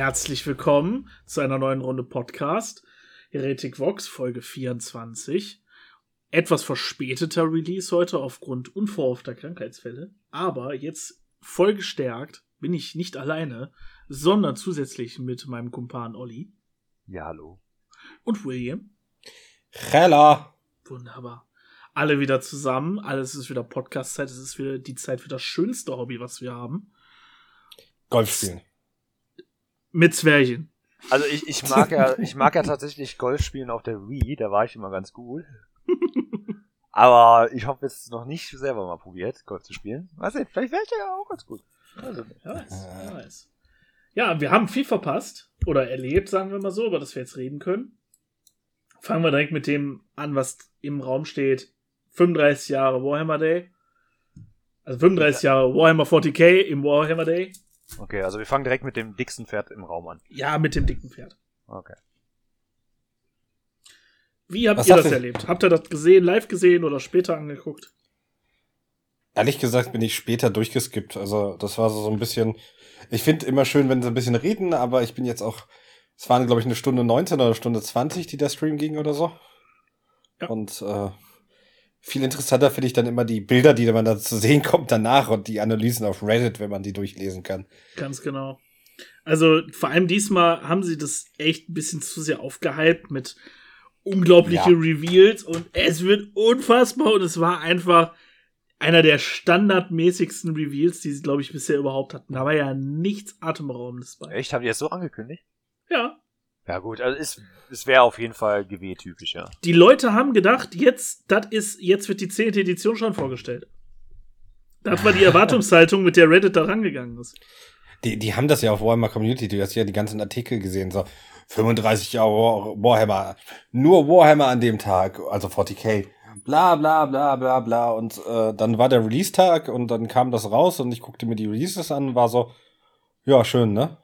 Herzlich willkommen zu einer neuen Runde Podcast. Heretic Vox, Folge 24. Etwas verspäteter Release heute aufgrund unverhoffter Krankheitsfälle. Aber jetzt voll gestärkt bin ich nicht alleine, sondern zusätzlich mit meinem Kumpan Olli. Ja, hallo. Und William. Hella. Wunderbar. Alle wieder zusammen. Alles ist wieder Podcast-Zeit. Es ist wieder die Zeit für das schönste Hobby, was wir haben. Golf spielen. Mit Zwerchen. Also ich, ich mag ja, ich mag ja tatsächlich Golf spielen auf der Wii, da war ich immer ganz gut. Aber ich habe jetzt noch nicht selber mal probiert, Golf zu spielen. Weiß nicht, vielleicht wäre ich ja auch ganz gut. Also, wer weiß, weiß. Ja, wir haben viel verpasst oder erlebt, sagen wir mal so, über das wir jetzt reden können. Fangen wir direkt mit dem an, was im Raum steht. 35 Jahre Warhammer Day. Also 35 Jahre Warhammer 40k im Warhammer Day. Okay, also wir fangen direkt mit dem dicksten Pferd im Raum an. Ja, mit dem dicken Pferd. Okay. Wie habt Was ihr das ihr? erlebt? Habt ihr das gesehen, live gesehen oder später angeguckt? Ehrlich gesagt bin ich später durchgeskippt. Also das war so so ein bisschen. Ich finde immer schön, wenn sie ein bisschen reden, aber ich bin jetzt auch. Es waren, glaube ich, eine Stunde 19 oder eine Stunde 20, die der Stream ging oder so. Ja. Und äh, viel interessanter finde ich dann immer die Bilder, die man da zu sehen kommt danach und die Analysen auf Reddit, wenn man die durchlesen kann. Ganz genau. Also vor allem diesmal haben sie das echt ein bisschen zu sehr aufgehypt mit unglaubliche Ja. Reveals und es wird unfassbar und es war einfach einer der standardmäßigsten Reveals, die sie, glaube ich, bisher überhaupt hatten. Da war ja nichts Atemberaubendes bei. Echt? Haben die das so angekündigt? Ja. Ja gut, also es, es wäre auf jeden Fall GW-typisch, ja. Die Leute haben gedacht, jetzt, das ist, jetzt wird die 10. Edition schon vorgestellt. Das war die Erwartungshaltung, mit der Reddit da rangegangen ist. Die, die haben das ja auf Warhammer Community, du hast ja die ganzen Artikel gesehen, so 35 Jahre War- Warhammer, nur Warhammer an dem Tag, also 40k, bla bla bla bla bla und äh, dann war der Release-Tag und dann kam das raus und ich guckte mir die Releases an und war so, ja, schön, ne?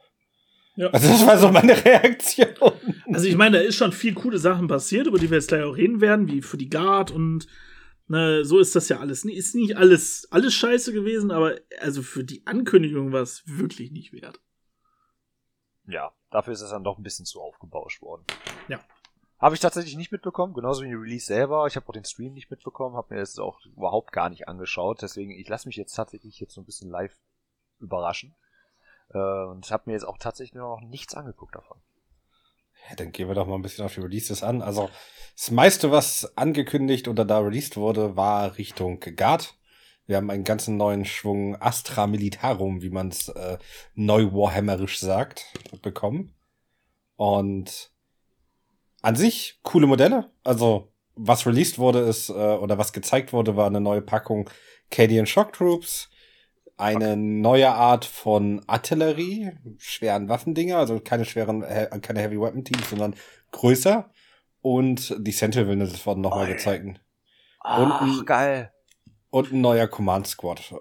Ja. Also das war so meine Reaktion. Also ich meine, da ist schon viel coole Sachen passiert, über die wir jetzt gleich auch reden werden, wie für die Guard und ne, so ist das ja alles. Ist nicht alles, alles scheiße gewesen, aber also für die Ankündigung war es wirklich nicht wert. Ja, dafür ist es dann doch ein bisschen zu aufgebauscht worden. Ja. Habe ich tatsächlich nicht mitbekommen, genauso wie die Release selber. Ich habe auch den Stream nicht mitbekommen, habe mir das auch überhaupt gar nicht angeschaut. Deswegen, ich lasse mich jetzt tatsächlich jetzt so ein bisschen live überraschen. Äh, und habe mir jetzt auch tatsächlich noch nichts angeguckt davon. Ja, dann gehen wir doch mal ein bisschen auf die Releases an. Also das meiste, was angekündigt oder da released wurde, war Richtung Guard. Wir haben einen ganzen neuen Schwung Astra Militarum, wie man es äh, neu Warhammerisch sagt, bekommen. Und an sich coole Modelle. Also was released wurde ist, äh, oder was gezeigt wurde, war eine neue Packung Cadian Shock Troops, eine neue Art von Artillerie, schweren Waffendinger, also keine schweren, keine Heavy Weapon Teams, sondern größer. Und die Sentinel Units wurden nochmal gezeigt. Ach, ein- geil. Und ein neuer Command Squad.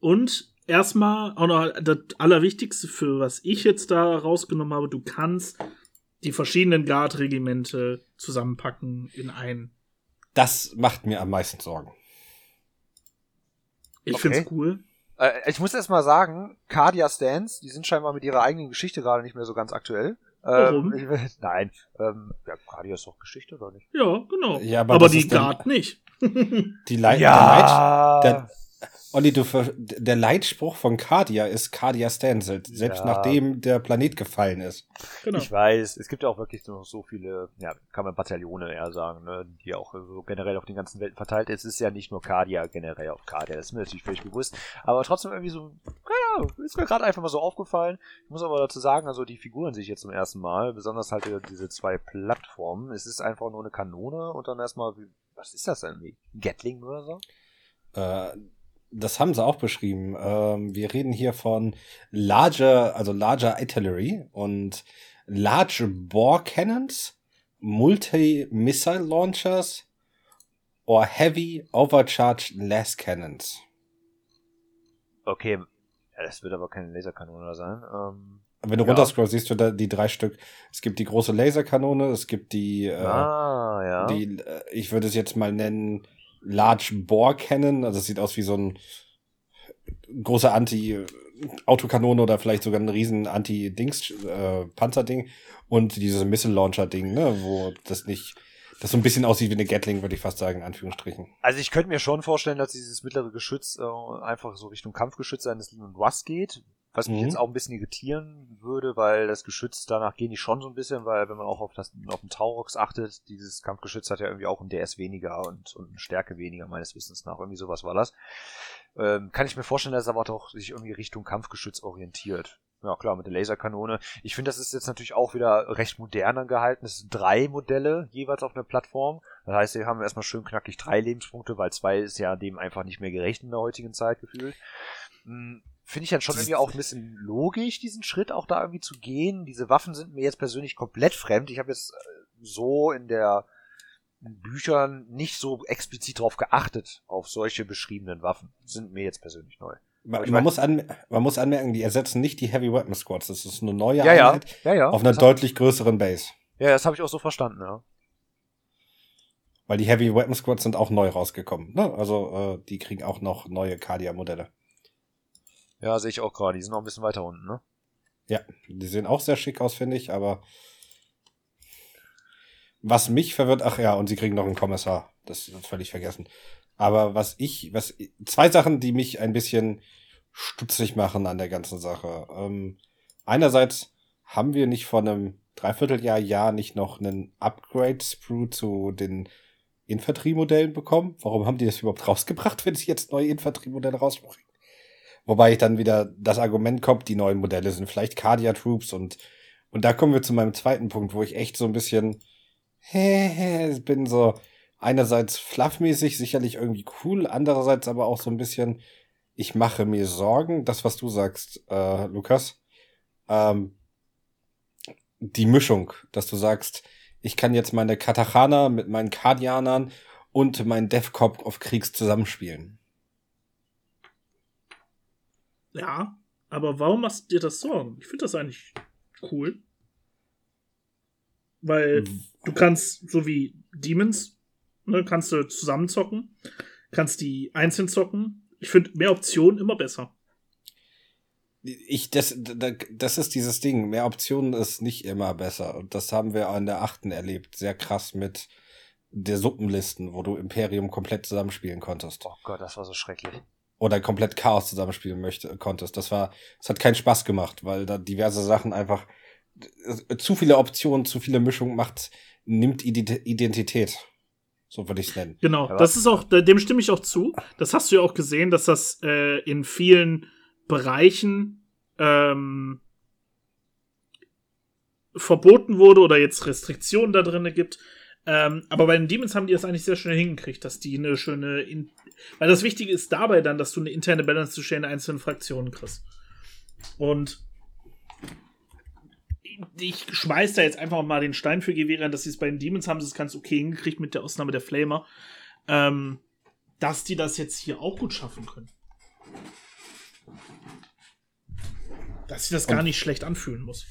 Und erstmal auch noch das Allerwichtigste, für was ich jetzt da rausgenommen habe, du kannst die verschiedenen Guard-Regimente zusammenpacken in ein. Das macht mir am meisten Sorgen. Ich Okay. find's cool. Äh, ich muss erst mal sagen, Cardia Stands, die sind scheinbar mit ihrer eigenen Geschichte gerade nicht mehr so ganz aktuell. Warum? Ähm, ich, will- nein, ähm, ja, Cardia ist doch Geschichte, oder nicht? Ja, genau. Ja, aber aber die Guard nicht. Die Leit der, Leit der, Olli, du, ver- der Leitspruch von Cardia ist Cardia Stands, selbst Ja. nachdem der Planet gefallen ist. genau. Ich weiß, es gibt ja auch wirklich noch so viele, ja, kann man Bataillone eher sagen, ne, die auch so generell auf den ganzen Welten verteilt ist. Es ist ja nicht nur Cardia generell auf Cardia, das ist mir natürlich völlig bewusst. Aber trotzdem irgendwie so, keine Ahnung, ist mir gerade einfach mal so aufgefallen. Ich muss aber dazu sagen, also die Figuren sehe ich jetzt zum ersten Mal, besonders halt diese zwei Plattformen. Es ist einfach nur eine Kanone und dann erstmal, wie- was ist das denn? Wie Gatling oder so? Äh, das haben sie auch beschrieben. Ähm, wir reden hier von larger, also larger artillery und large bore cannons, multi-missile launchers or heavy overcharged las cannons. Okay, das wird aber keine Laserkanone sein. Ähm, Wenn du Ja. runterscrollst, siehst du da die drei Stück. Es gibt die große Laserkanone, es gibt die, äh, ah, ja. die, äh, ich würde es jetzt mal nennen, Large Bore Cannon. Also es sieht aus wie so ein großer Anti, Autokanone oder vielleicht sogar ein riesen Anti-Dings-Panzer-Ding und dieses Missile-Launcher-Ding, ne, wo das nicht, das so ein bisschen aussieht wie eine Gatling, würde ich fast sagen, in Anführungsstrichen. Also ich könnte mir schon vorstellen, dass dieses mittlere Geschütz äh, einfach so Richtung Kampfgeschütz eines Lean Rust geht, was mich Mhm. jetzt auch ein bisschen irritieren würde, weil das Geschütz, danach gehen die schon so ein bisschen, weil wenn man auch auf, das, auf den Taurox achtet, dieses Kampfgeschütz hat ja irgendwie auch ein DS weniger und, und eine Stärke weniger, meines Wissens nach. Irgendwie sowas war das. Ähm, kann ich mir vorstellen, dass es aber doch sich irgendwie Richtung Kampfgeschütz orientiert. Ja, klar, mit der Laserkanone. Ich finde, das ist jetzt natürlich auch wieder recht modern dann gehalten. Es sind drei Modelle jeweils auf einer Plattform. Das heißt, wir haben erstmal schön knackig drei Lebenspunkte, weil zwei ist ja dem einfach nicht mehr gerecht in der heutigen Zeit gefühlt. Finde ich dann schon irgendwie auch ein bisschen logisch, diesen Schritt auch da irgendwie zu gehen. Diese Waffen sind mir jetzt persönlich komplett fremd. Ich habe jetzt äh, so in der in Büchern nicht so explizit drauf geachtet, auf solche beschriebenen Waffen. Sind mir jetzt persönlich neu. Man, man, muss an, man muss anmerken, die ersetzen nicht die Heavy Weapon Squads. Das ist eine neue Ja, Einheit ja, ja. auf einer das deutlich größeren Base. ja, das habe ich auch so verstanden, ja. Weil die Heavy Weapon Squads sind auch neu rausgekommen. Ne? Also äh, die kriegen auch noch neue Cardia-Modelle. Ja, sehe ich auch gerade. Die sind noch ein bisschen weiter unten, ne? Ja, die sehen auch sehr schick aus, finde ich, aber was mich verwirrt, ach ja, und sie kriegen noch einen Kommissar. Das ist völlig vergessen. Aber was ich, was zwei Sachen, die mich ein bisschen stutzig machen an der ganzen Sache. Ähm, einerseits haben wir nicht vor einem Dreivierteljahr, Jahr nicht noch einen Upgrade-Sprue zu den Infanteriemodellen bekommen? Warum haben die das überhaupt rausgebracht, wenn sie jetzt neue Infanteriemodelle rausbringen? Wobei dann wieder das Argument kommt, die neuen Modelle sind vielleicht Cardia Troops und, und da kommen wir zu meinem zweiten Punkt, wo ich echt so ein bisschen bin so einerseits fluffmäßig sicherlich irgendwie cool, andererseits aber auch so ein bisschen, ich mache mir Sorgen, das was du sagst, äh, Lukas, ähm, die Mischung, dass du sagst, ich kann jetzt meine Katachana mit meinen Kardianern und meinen Deathcop auf Kriegs zusammenspielen. Ja, aber warum machst du dir das Sorgen? Ich finde das eigentlich cool. Weil du kannst, so wie Demons, ne, kannst du zusammen zocken, kannst die einzeln zocken. Ich finde mehr Optionen immer besser. Ich, das, da- das ist dieses Ding. Mehr Optionen ist nicht immer besser. Und das haben wir an der achten erlebt. Sehr krass mit der Suppenlisten, wo du Imperium komplett zusammenspielen konntest. Oh Gott, das war so schrecklich. Oder komplett Chaos zusammenspielen möchte, konntest. Das war, es hat keinen Spaß gemacht, weil da diverse Sachen einfach, äh, zu viele Optionen, zu viele Mischung macht, nimmt Ide- Identität. So würde ich es nennen. Genau, Aber- das ist auch, dem stimme ich auch zu. Das hast du ja auch gesehen, dass das äh, in vielen Bereichen ähm, verboten wurde oder jetzt Restriktionen da drin gibt. Ähm, aber bei den Demons haben die das eigentlich sehr schnell hingekriegt, dass die eine schöne. In Weil das Wichtige ist dabei dann, dass du eine interne Balance zwischen den einzelnen Fraktionen kriegst. Und ich schmeiß da jetzt einfach mal den Stein für Gewehre, dass sie es bei den Demons haben, sie es ganz okay hingekriegt mit der Ausnahme der Flamer. Ähm, dass die das jetzt hier auch gut schaffen können. Dass sich das gar Und- nicht schlecht anfühlen muss.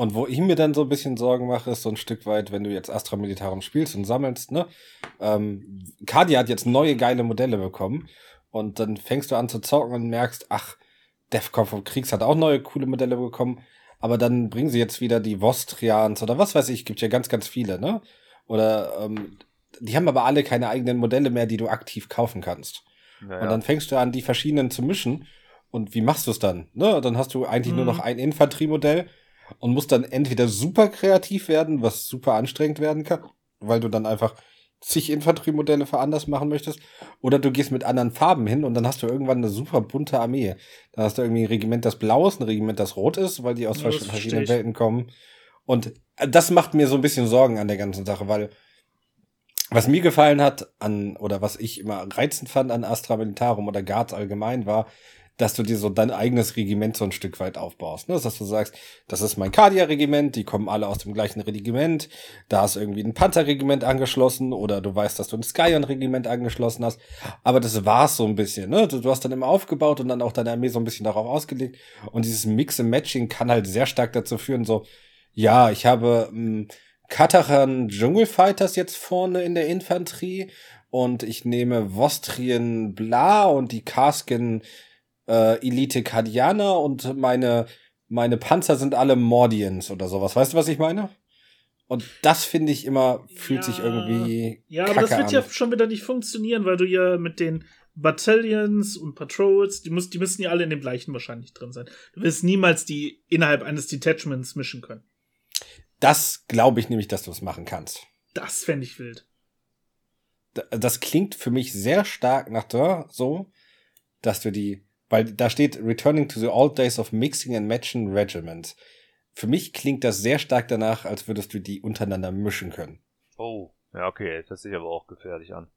Und wo ich mir dann so ein bisschen Sorgen mache, ist so ein Stück weit, wenn du jetzt Astra Militarum spielst und sammelst, ne? Ähm, Kadi hat jetzt neue geile Modelle bekommen und dann fängst du an zu zocken und merkst, ach, Defcon vom Kriegs hat auch neue coole Modelle bekommen, aber dann bringen sie jetzt wieder die Vostrians oder was weiß ich, gibt ja ganz, ganz viele, ne? Oder ähm, die haben aber alle keine eigenen Modelle mehr, die du aktiv kaufen kannst. Naja. Und dann fängst du an, die verschiedenen zu mischen. Und wie machst du es dann? Ne? Dann hast du eigentlich nur Mhm. noch ein Infanteriemodell und musst dann entweder super kreativ werden, was super anstrengend werden kann, weil du dann einfach zig Infanteriemodelle veranlass machen möchtest, oder du gehst mit anderen Farben hin und dann hast du irgendwann eine super bunte Armee. Dann hast du irgendwie ein Regiment, das blau ist, ein Regiment, das rot ist, weil die aus Ja, verschiedenen. Welten kommen. Und das macht mir so ein bisschen Sorgen an der ganzen Sache, weil was mir gefallen hat an, oder was ich immer reizend fand an Astra Militarum oder Guards allgemein war, dass du dir so dein eigenes Regiment so ein Stück weit aufbaust. Ne? Dass du sagst, das ist mein Cardia-Regiment, die kommen alle aus dem gleichen Regiment, da ist irgendwie ein Panzerregiment angeschlossen oder du weißt, dass du ein Skyon-Regiment angeschlossen hast. Aber das war's so ein bisschen. Ne? Du, du hast dann immer aufgebaut und dann auch deine Armee so ein bisschen darauf ausgelegt. Und dieses Mix and Matching kann halt sehr stark dazu führen, so, ja, ich habe mh, Katachan Dschungelfighters jetzt vorne in der Infanterie und ich nehme Vostrien Bla und die Kasken äh, Elite Kardianer und meine, meine Panzer sind alle Mordians oder sowas. Weißt du, was ich meine? Und das finde ich immer, fühlt Ja. sich irgendwie. Ja, aber das wird ja an. schon wieder nicht funktionieren, weil du ja mit den Battalions und Patrols, die, muss, die müssen ja alle in dem gleichen wahrscheinlich drin sein. Du wirst niemals die innerhalb eines Detachments mischen können. Das glaube ich nämlich, dass du es machen kannst. Das fände ich wild. Das klingt für mich sehr stark nach da, so, dass du die, weil da steht Returning to the old days of mixing and matching regiments. Für mich klingt das sehr stark danach, als würdest du die untereinander mischen können. Oh, ja, okay, das sieht aber auch gefährlich an.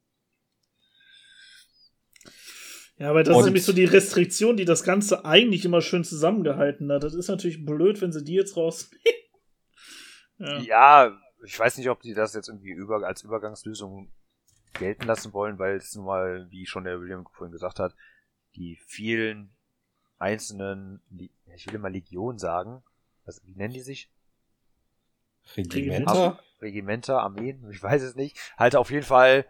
Ja, aber das Und- ist nämlich so die Restriktion, die das Ganze eigentlich immer schön zusammengehalten hat. Das ist natürlich blöd, wenn sie die jetzt raus. ja. Ja, ich weiß nicht, ob die das jetzt irgendwie über, als Übergangslösung gelten lassen wollen, weil es nun mal, wie schon der William vorhin gesagt hat, die vielen einzelnen, ich will immer Legion sagen, was, wie nennen die sich? Regimenter? Regimenter, Armeen, ich weiß es nicht. Halt auf jeden Fall,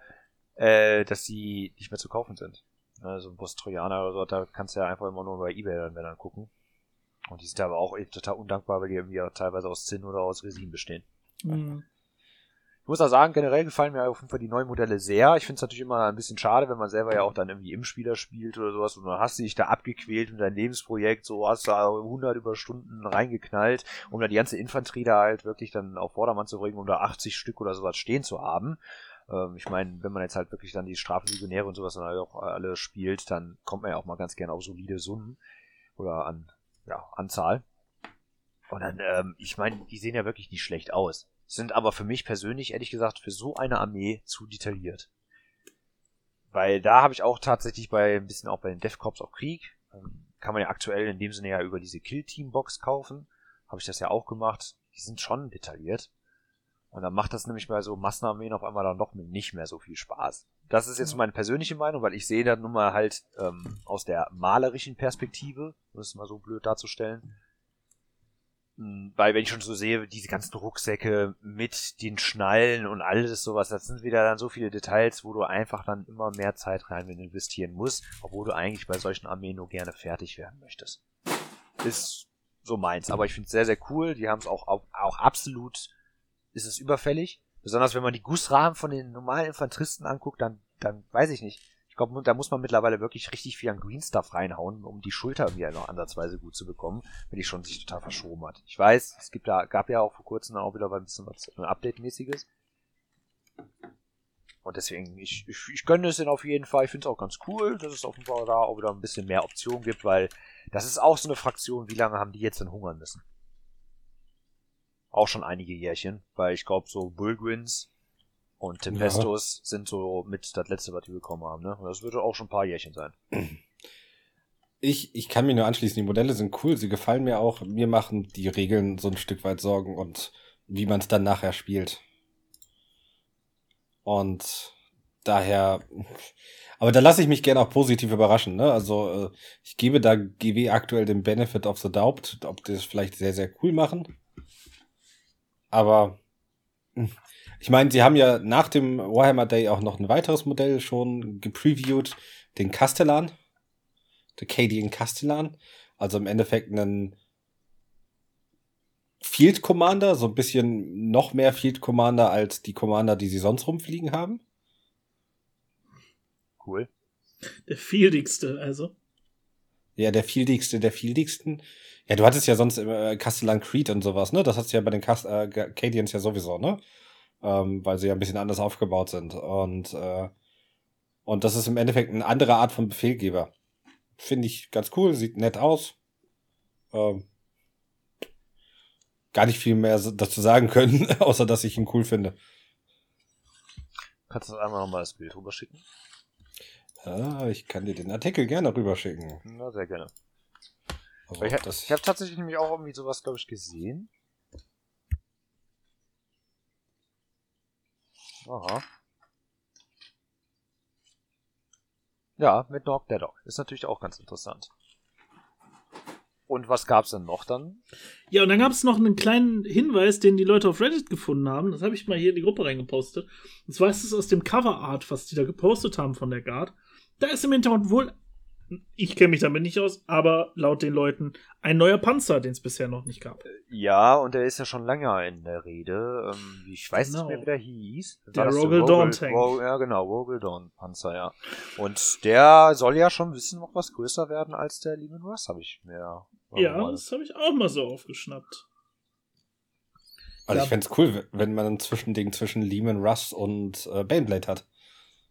äh, dass die nicht mehr zu kaufen sind. Also ein Bus Trojaner oder so, da kannst du ja einfach immer nur bei Ebay dann, wenn dann gucken. Und die sind aber auch eben total undankbar, weil die irgendwie auch teilweise aus Zinn oder aus Resin bestehen. Hm. Ich muss auch sagen, generell gefallen mir auf jeden Fall die neuen Modelle sehr. Ich finde es natürlich immer ein bisschen schade, wenn man selber ja auch dann irgendwie im Spieler spielt oder sowas und dann hast du dich da abgequält mit deinem Lebensprojekt, so hast du da 100 Überstunden reingeknallt, um dann die ganze Infanterie da halt wirklich dann auf Vordermann zu bringen, um da 80 Stück oder sowas stehen zu haben. Ähm, ich meine, wenn man jetzt halt wirklich dann die Straflegionäre und sowas dann halt auch alle spielt, dann kommt man ja auch mal ganz gerne auf solide Summen oder an ja, Anzahl. Und dann, ähm, ich meine, die sehen ja wirklich nicht schlecht aus. Sind aber für mich persönlich, ehrlich gesagt, für so eine Armee zu detailliert. Weil da habe ich auch tatsächlich bei ein bisschen auch bei den Death Corps auf Krieg, ähm, kann man ja aktuell in dem Sinne ja über diese Kill-Team-Box kaufen. Habe ich das ja auch gemacht. Die sind schon detailliert. Und dann macht das nämlich bei so Massenarmeen auf einmal dann doch nicht mehr so viel Spaß. Das ist jetzt meine persönliche Meinung, weil ich sehe dann nun mal halt ähm, aus der malerischen Perspektive, um es mal so blöd darzustellen, Weil wenn ich schon so sehe, diese ganzen Rucksäcke mit den Schnallen und alles sowas, das sind wieder dann so viele Details, wo du einfach dann immer mehr Zeit rein investieren musst, obwohl du eigentlich bei solchen Armeen nur gerne fertig werden möchtest. Ist so meins, aber ich finde es sehr, sehr cool. Die haben es auch, auch, auch absolut, ist es überfällig. Besonders wenn man die Gussrahmen von den normalen Infanteristen anguckt, dann, dann weiß ich nicht. Ich glaube, da muss man mittlerweile wirklich richtig viel an Green Stuff reinhauen, um die Schulter irgendwie noch ansatzweise gut zu bekommen, wenn die schon sich total verschoben hat. Ich weiß, es gibt da, gab ja auch vor kurzem auch wieder ein bisschen was ein Update-mäßiges. Und deswegen, ich, ich, ich gönne es denn auf jeden Fall. Ich finde es auch ganz cool, dass es offenbar da auch wieder ein bisschen mehr Optionen gibt, weil das ist auch so eine Fraktion, wie lange haben die jetzt denn hungern müssen? Auch schon einige Jährchen, weil ich glaube, so Bullgwins und Tempestos sind so mit das letzte, was die bekommen haben, ne? Und das würde auch schon ein paar Jährchen sein. Ich, ich kann mir nur anschließen, die Modelle sind cool, sie gefallen mir auch. Mir machen die Regeln so ein Stück weit Sorgen und wie man es dann nachher spielt. Und daher, aber da lasse ich mich gerne auch positiv überraschen. Ne? Also äh, ich gebe da GW aktuell den Benefit of the Doubt, ob die das vielleicht sehr, sehr cool machen. Aber hm, ich meine, sie haben ja nach dem Warhammer Day auch noch ein weiteres Modell schon gepreviewt, den Castellan. Der Cadian Castellan. Also im Endeffekt einen Field Commander, so ein bisschen noch mehr Field Commander als die Commander, die sie sonst rumfliegen haben. Cool. Der fieldigste, also. Ja, der fieldigste der fieldigsten. Ja, du hattest ja sonst äh, Castellan Creed und sowas, ne? Das hast du ja bei den Cast äh, Cadians ja sowieso, ne? Ähm, weil sie ja ein bisschen anders aufgebaut sind. Und, äh, und das ist im Endeffekt eine andere Art von Befehlgeber. Finde ich ganz cool, sieht nett aus. Ähm, gar nicht viel mehr dazu sagen können, außer dass ich ihn cool finde. Kannst du einmal nochmal das Bild rüberschicken? Ah, ich kann dir den Artikel gerne rüberschicken. Na, sehr gerne. Also, ich das, ich habe tatsächlich nämlich auch irgendwie sowas, glaube ich, gesehen. Aha. Ja, mit Nog der Dog. Ist natürlich auch ganz interessant. Und was gab's denn noch dann? Ja, und dann gab es noch einen kleinen Hinweis, den die Leute auf Reddit gefunden haben. Das habe ich mal hier in die Gruppe reingepostet. Und zwar ist es aus dem Cover Art, was die da gepostet haben von der Guard. Da ist im Hintergrund wohl ich kenne mich damit nicht aus, aber laut den Leuten ein neuer Panzer, den es bisher noch nicht gab. Ja, und der ist ja schon länger in der Rede. Ähm, ich weiß Genau. nicht mehr, wie der hieß. Der das Rogel Dawn Tank. Ro ja, genau, Rogel Dawn Panzer, ja. Und der soll ja schon ein bisschen noch was größer werden als der Lehman Russ, habe ich mir. Ja, mal- das habe ich auch mal so aufgeschnappt. Also Ja. ich fände cool, wenn man ein Zwischending zwischen Lehman Russ und äh, Baneblade hat.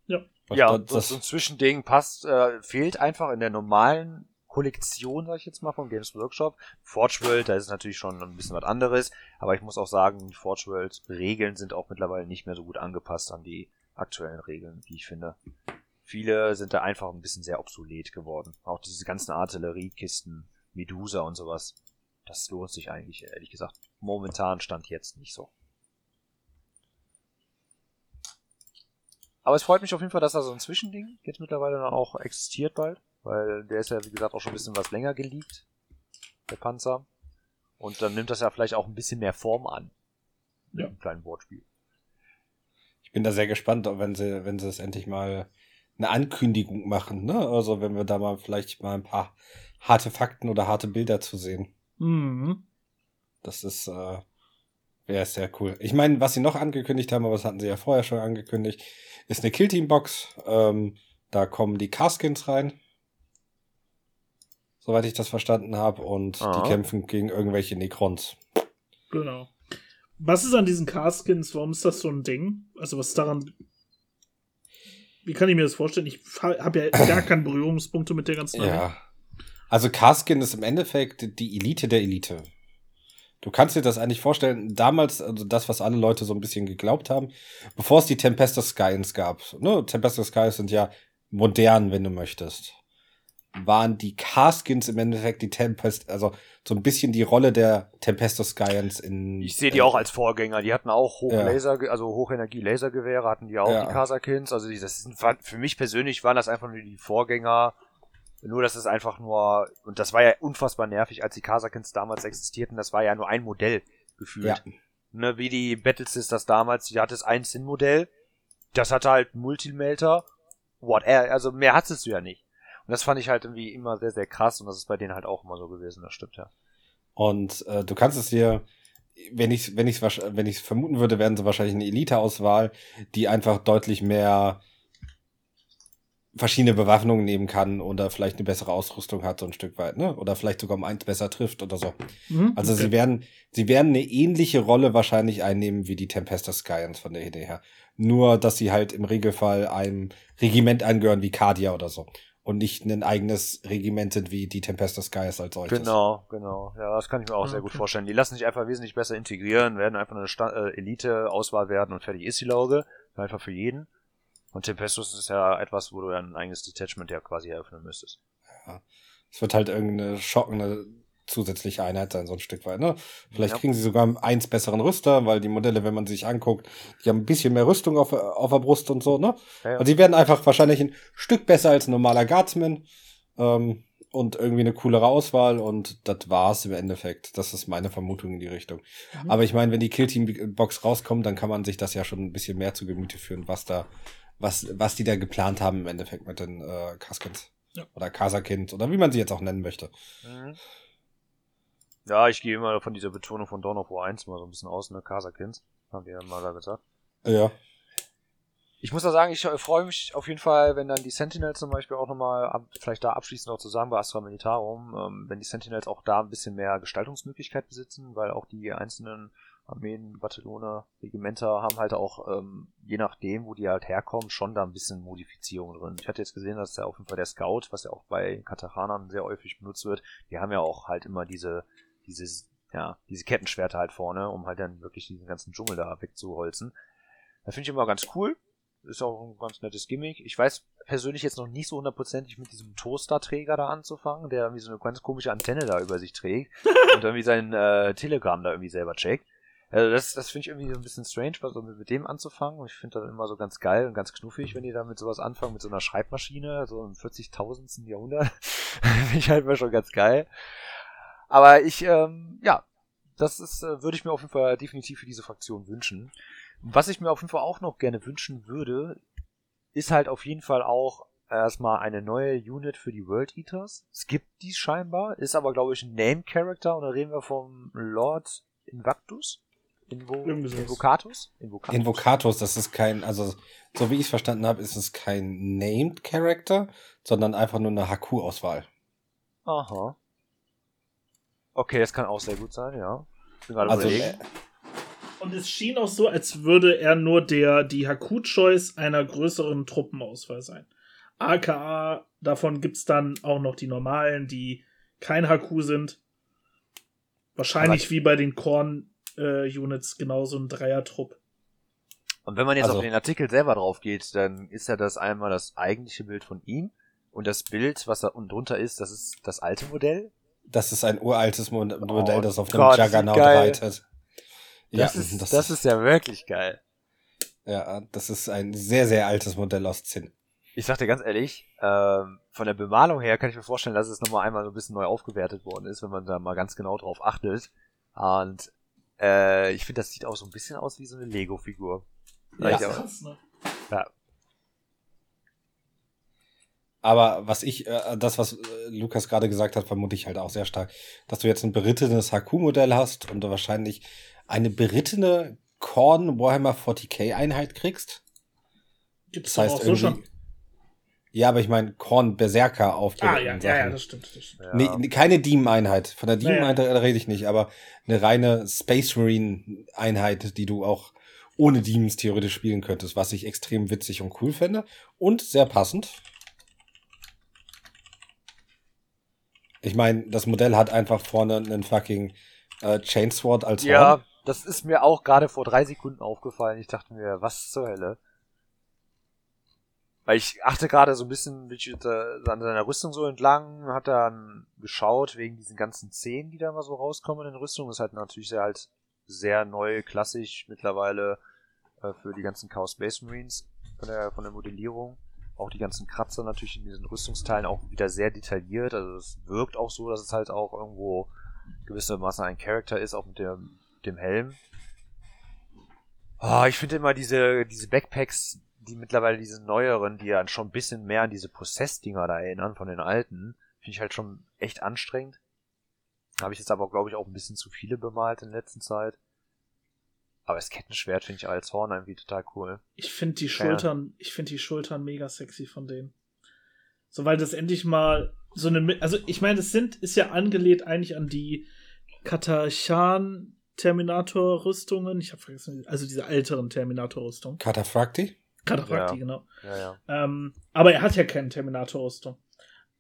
Ja. Was ja, da- und so, ein Zwischending passt, äh, fehlt einfach in der normalen Kollektion, sag ich jetzt mal, von Games Workshop. Forge World, da ist es natürlich schon ein bisschen was anderes, aber ich muss auch sagen, die Forge World Regeln sind auch mittlerweile nicht mehr so gut angepasst an die aktuellen Regeln, wie ich finde. Viele sind da einfach ein bisschen sehr obsolet geworden. Auch diese ganzen Artilleriekisten, Medusa und sowas. Das lohnt sich eigentlich, ehrlich gesagt, momentan stand jetzt nicht so. Aber es freut mich auf jeden Fall, dass da so ein Zwischending jetzt mittlerweile dann auch existiert bald, weil der ist ja, wie gesagt, auch schon ein bisschen was länger geleakt, der Panzer. Und dann nimmt das ja vielleicht auch ein bisschen mehr Form an. Mit Ja. einem kleinen Wortspiel. Ich bin da sehr gespannt, wenn sie, wenn sie es endlich mal eine Ankündigung machen, ne? Also wenn wir da mal vielleicht mal ein paar harte Fakten oder harte Bilder zu sehen. Mhm. Das ist, äh, wäre sehr cool. Ich meine, was sie noch angekündigt haben, aber das hatten sie ja vorher schon angekündigt, ist eine Killteam-Box. Ähm, da kommen die Carskins rein. Soweit ich das verstanden habe. Und Ah. die kämpfen gegen irgendwelche Necrons. Genau. Was ist an diesen Carskins? Warum ist das so ein Ding? Also, was ist daran. Wie kann ich mir das vorstellen? Ich habe ja gar keine Berührungspunkte mit der ganzen Welt. Ja. Also Carskin ist im Endeffekt die Elite der Elite. Du kannst dir das eigentlich vorstellen, damals, also das, was alle Leute so ein bisschen geglaubt haben, bevor es die Tempestor Skyans gab, ne, Tempestor Skies sind ja modern, wenn du möchtest, waren die Carskins im Endeffekt die Tempest, also so ein bisschen die Rolle der Tempestor Skyans in. Ich sehe die äh, auch als Vorgänger. Die hatten auch Ja. Hochlaser, also Hochenergie-Lasergewehre hatten die auch, Ja. die Kasakins. Also die, das sind, für mich persönlich waren das einfach nur die Vorgänger. Nur, dass es einfach nur, und das war ja unfassbar nervig, als die Kasakins damals existierten. Das war ja nur ein Modell gefühlt. Ja. Ne, wie die Battlesisters damals, die hatte es ein Sin-Modell. Das hatte halt Multimelter. Whatever, also mehr hattest du ja nicht. Und das fand ich halt irgendwie immer sehr, sehr krass und das ist bei denen halt auch immer so gewesen, das stimmt ja. Und äh, du kannst es dir, wenn ich wenn ich wenn ich vermuten würde, wären sie wahrscheinlich eine Elite-Auswahl, die einfach deutlich mehr verschiedene Bewaffnungen nehmen kann oder vielleicht eine bessere Ausrüstung hat so ein Stück weit, ne? Oder vielleicht sogar um eins besser trifft oder so. Mhm, Also okay. sie werden sie werden eine ähnliche Rolle wahrscheinlich einnehmen wie die Tempesta Skyans von der Idee her. Nur dass sie halt im Regelfall einem Regiment angehören wie Cardia oder so und nicht ein eigenes Regiment sind wie die Tempesta Skies als solches. Genau, genau. Ja, das kann ich mir auch Ah, sehr gut okay. vorstellen. Die lassen sich einfach wesentlich besser integrieren, werden einfach eine Sta äh, Elite-Auswahl werden und fertig ist die Lauge. Einfach für jeden. Und Tempestus ist ja etwas, wo du ja ein eigenes Detachment ja quasi eröffnen müsstest. Es wird halt irgendeine schockende zusätzliche Einheit sein, so ein Stück weit. Ne? Vielleicht Ja. kriegen sie sogar eins besseren Rüster, weil die Modelle, wenn man sich anguckt, die haben ein bisschen mehr Rüstung auf, auf der Brust und so. Ne? Ja, ja. Also sie werden einfach wahrscheinlich ein Stück besser als ein normaler Guardsman ähm, und irgendwie eine coolere Auswahl und das war's im Endeffekt. Das ist meine Vermutung in die Richtung. Mhm. Aber ich meine, wenn die Killteam-Box rauskommt, dann kann man sich das ja schon ein bisschen mehr zu Gemüte führen, was da, was, was die da geplant haben im Endeffekt mit den äh, Kaskins. Ja. Oder Kasakind oder wie man sie jetzt auch nennen möchte. Mhm. Ja, ich gehe immer von dieser Betonung von Dawn of War 1 mal so ein bisschen aus, ne? Kasakins, haben wir ja mal da gesagt. Ja. Ich muss da sagen, ich äh, freue mich auf jeden Fall, wenn dann die Sentinels zum Beispiel auch nochmal, vielleicht da abschließend noch zu sagen bei Astra Militarum, ähm, wenn die Sentinels auch da ein bisschen mehr Gestaltungsmöglichkeit besitzen, weil auch die einzelnen Armeen, Bataillone, Regimenter haben halt auch, ähm, je nachdem, wo die halt herkommen, schon da ein bisschen Modifizierung drin. Ich hatte jetzt gesehen, dass ja auf jeden Fall der Scout, was ja auch bei Katahanern sehr häufig benutzt wird, die haben ja auch halt immer diese, dieses, ja, diese Kettenschwerter halt vorne, um halt dann wirklich diesen ganzen Dschungel da wegzuholzen. Das finde ich immer ganz cool. Ist auch ein ganz nettes Gimmick. Ich weiß persönlich jetzt noch nicht so hundertprozentig mit diesem Toaster-Träger da anzufangen, der irgendwie so eine ganz komische Antenne da über sich trägt und irgendwie sein äh, Telegram da irgendwie selber checkt. Also das, das finde ich irgendwie so ein bisschen strange, was so mit, dem anzufangen. Und ich finde das immer so ganz geil und ganz knuffig, wenn die da mit sowas anfangen, mit so einer Schreibmaschine, so im 40.000. Jahrhundert. finde ich halt immer schon ganz geil. Aber ich, ähm, ja, das ist, äh, würde ich mir auf jeden Fall definitiv für diese Fraktion wünschen. Was ich mir auf jeden Fall auch noch gerne wünschen würde, ist halt auf jeden Fall auch erstmal eine neue Unit für die World Eaters. Es gibt die scheinbar, ist aber, glaube ich, ein Name-Character und da reden wir vom Lord Invactus. Invo. Invocatus? Invocatus. Invocatus, das ist kein, also so wie ich es verstanden habe, ist es kein Named Character, sondern einfach nur eine HQ-Auswahl. Aha. Okay, das kann auch sehr gut sein, ja. Bin gerade Also äh, Und es schien auch so, als würde er nur der, die Haku-Choice einer größeren Truppenauswahl sein. AKA, davon gibt's dann auch noch die normalen, die kein Haku sind. Wahrscheinlich wie bei den Korn-Units genauso ein Dreier-Trupp. Und wenn man jetzt Also- auf den Artikel selber drauf geht, dann ist ja das einmal das eigentliche Bild von ihm und das Bild, was da unten drunter ist, das ist das alte Modell. das ist ein uraltes Mo- Modell, das auf dem Oh Gott, Juggernaut reitet. Ja, Das, ist, das, ist ja wirklich geil. ja, das ist ein sehr, sehr altes Modell aus Zinn. Ich sag dir ganz ehrlich, ähm, von der Bemalung her kann ich mir vorstellen, dass es nochmal einmal so ein bisschen neu aufgewertet worden ist, wenn man da mal ganz genau drauf achtet. Und äh, ich finde, das sieht auch so ein bisschen aus wie so eine Lego-Figur. Ja. Ich ist auch- krass, ne? Aber was ich, äh, das, was äh, Lukas gerade gesagt hat, vermute ich halt auch sehr stark, dass du jetzt ein berittenes HQ-Modell hast und du wahrscheinlich eine berittene Korn Warhammer 40k Einheit kriegst. Gibt's Das heißt auch so schon. Ja, aber ich meine Korn Berserker auf Ah, ja, ja, ja, das stimmt. Das stimmt. Ja. Nee, keine Demon-Einheit. Von der Naja. Demon-Einheit rede ich nicht, aber eine reine Space Marine-Einheit, die du auch ohne Demons theoretisch spielen könntest, was ich extrem witzig und cool fände. Und sehr passend. Ich meine, das Modell hat einfach vorne einen fucking äh, Chainsword als Horn. Ja, das ist mir auch gerade vor drei Sekunden aufgefallen. Ich dachte mir, was zur Hölle? Weil ich achte gerade so ein bisschen an seiner Rüstung so entlang, hat dann geschaut wegen diesen ganzen Zähnen, die da mal so rauskommen in den Rüstungen. Das ist halt natürlich sehr halt sehr neu, klassisch mittlerweile äh, für die ganzen Chaos Space Marines von der von der Modellierung. Auch die ganzen Kratzer natürlich in diesen Rüstungsteilen auch wieder sehr detailliert. Also es wirkt auch so, dass es halt auch irgendwo gewissermaßen ein Charakter ist, auch mit dem, dem Helm. Ah, ich finde immer diese, diese Backpacks, die mittlerweile diese neueren, die ja schon ein bisschen mehr an diese Prozessdinger da erinnern von den alten, finde ich halt schon echt anstrengend. Habe ich jetzt aber, glaube ich, auch ein bisschen zu viele bemalt in letzter Zeit. Aber das Kettenschwert finde ich als Horn irgendwie total cool. Ich finde die Ja. Schultern, ich finde die Schultern mega sexy von denen. So, weil das endlich mal so eine, also ich meine, es sind, ist ja angelehnt eigentlich an die Katachan Terminator-Rüstungen. Ich habe vergessen, also diese älteren Terminator-Rüstungen. Cataphracti? Kataphracti, Ja. genau. Ja, ja. Ähm, aber er hat ja keine Terminator-Rüstung.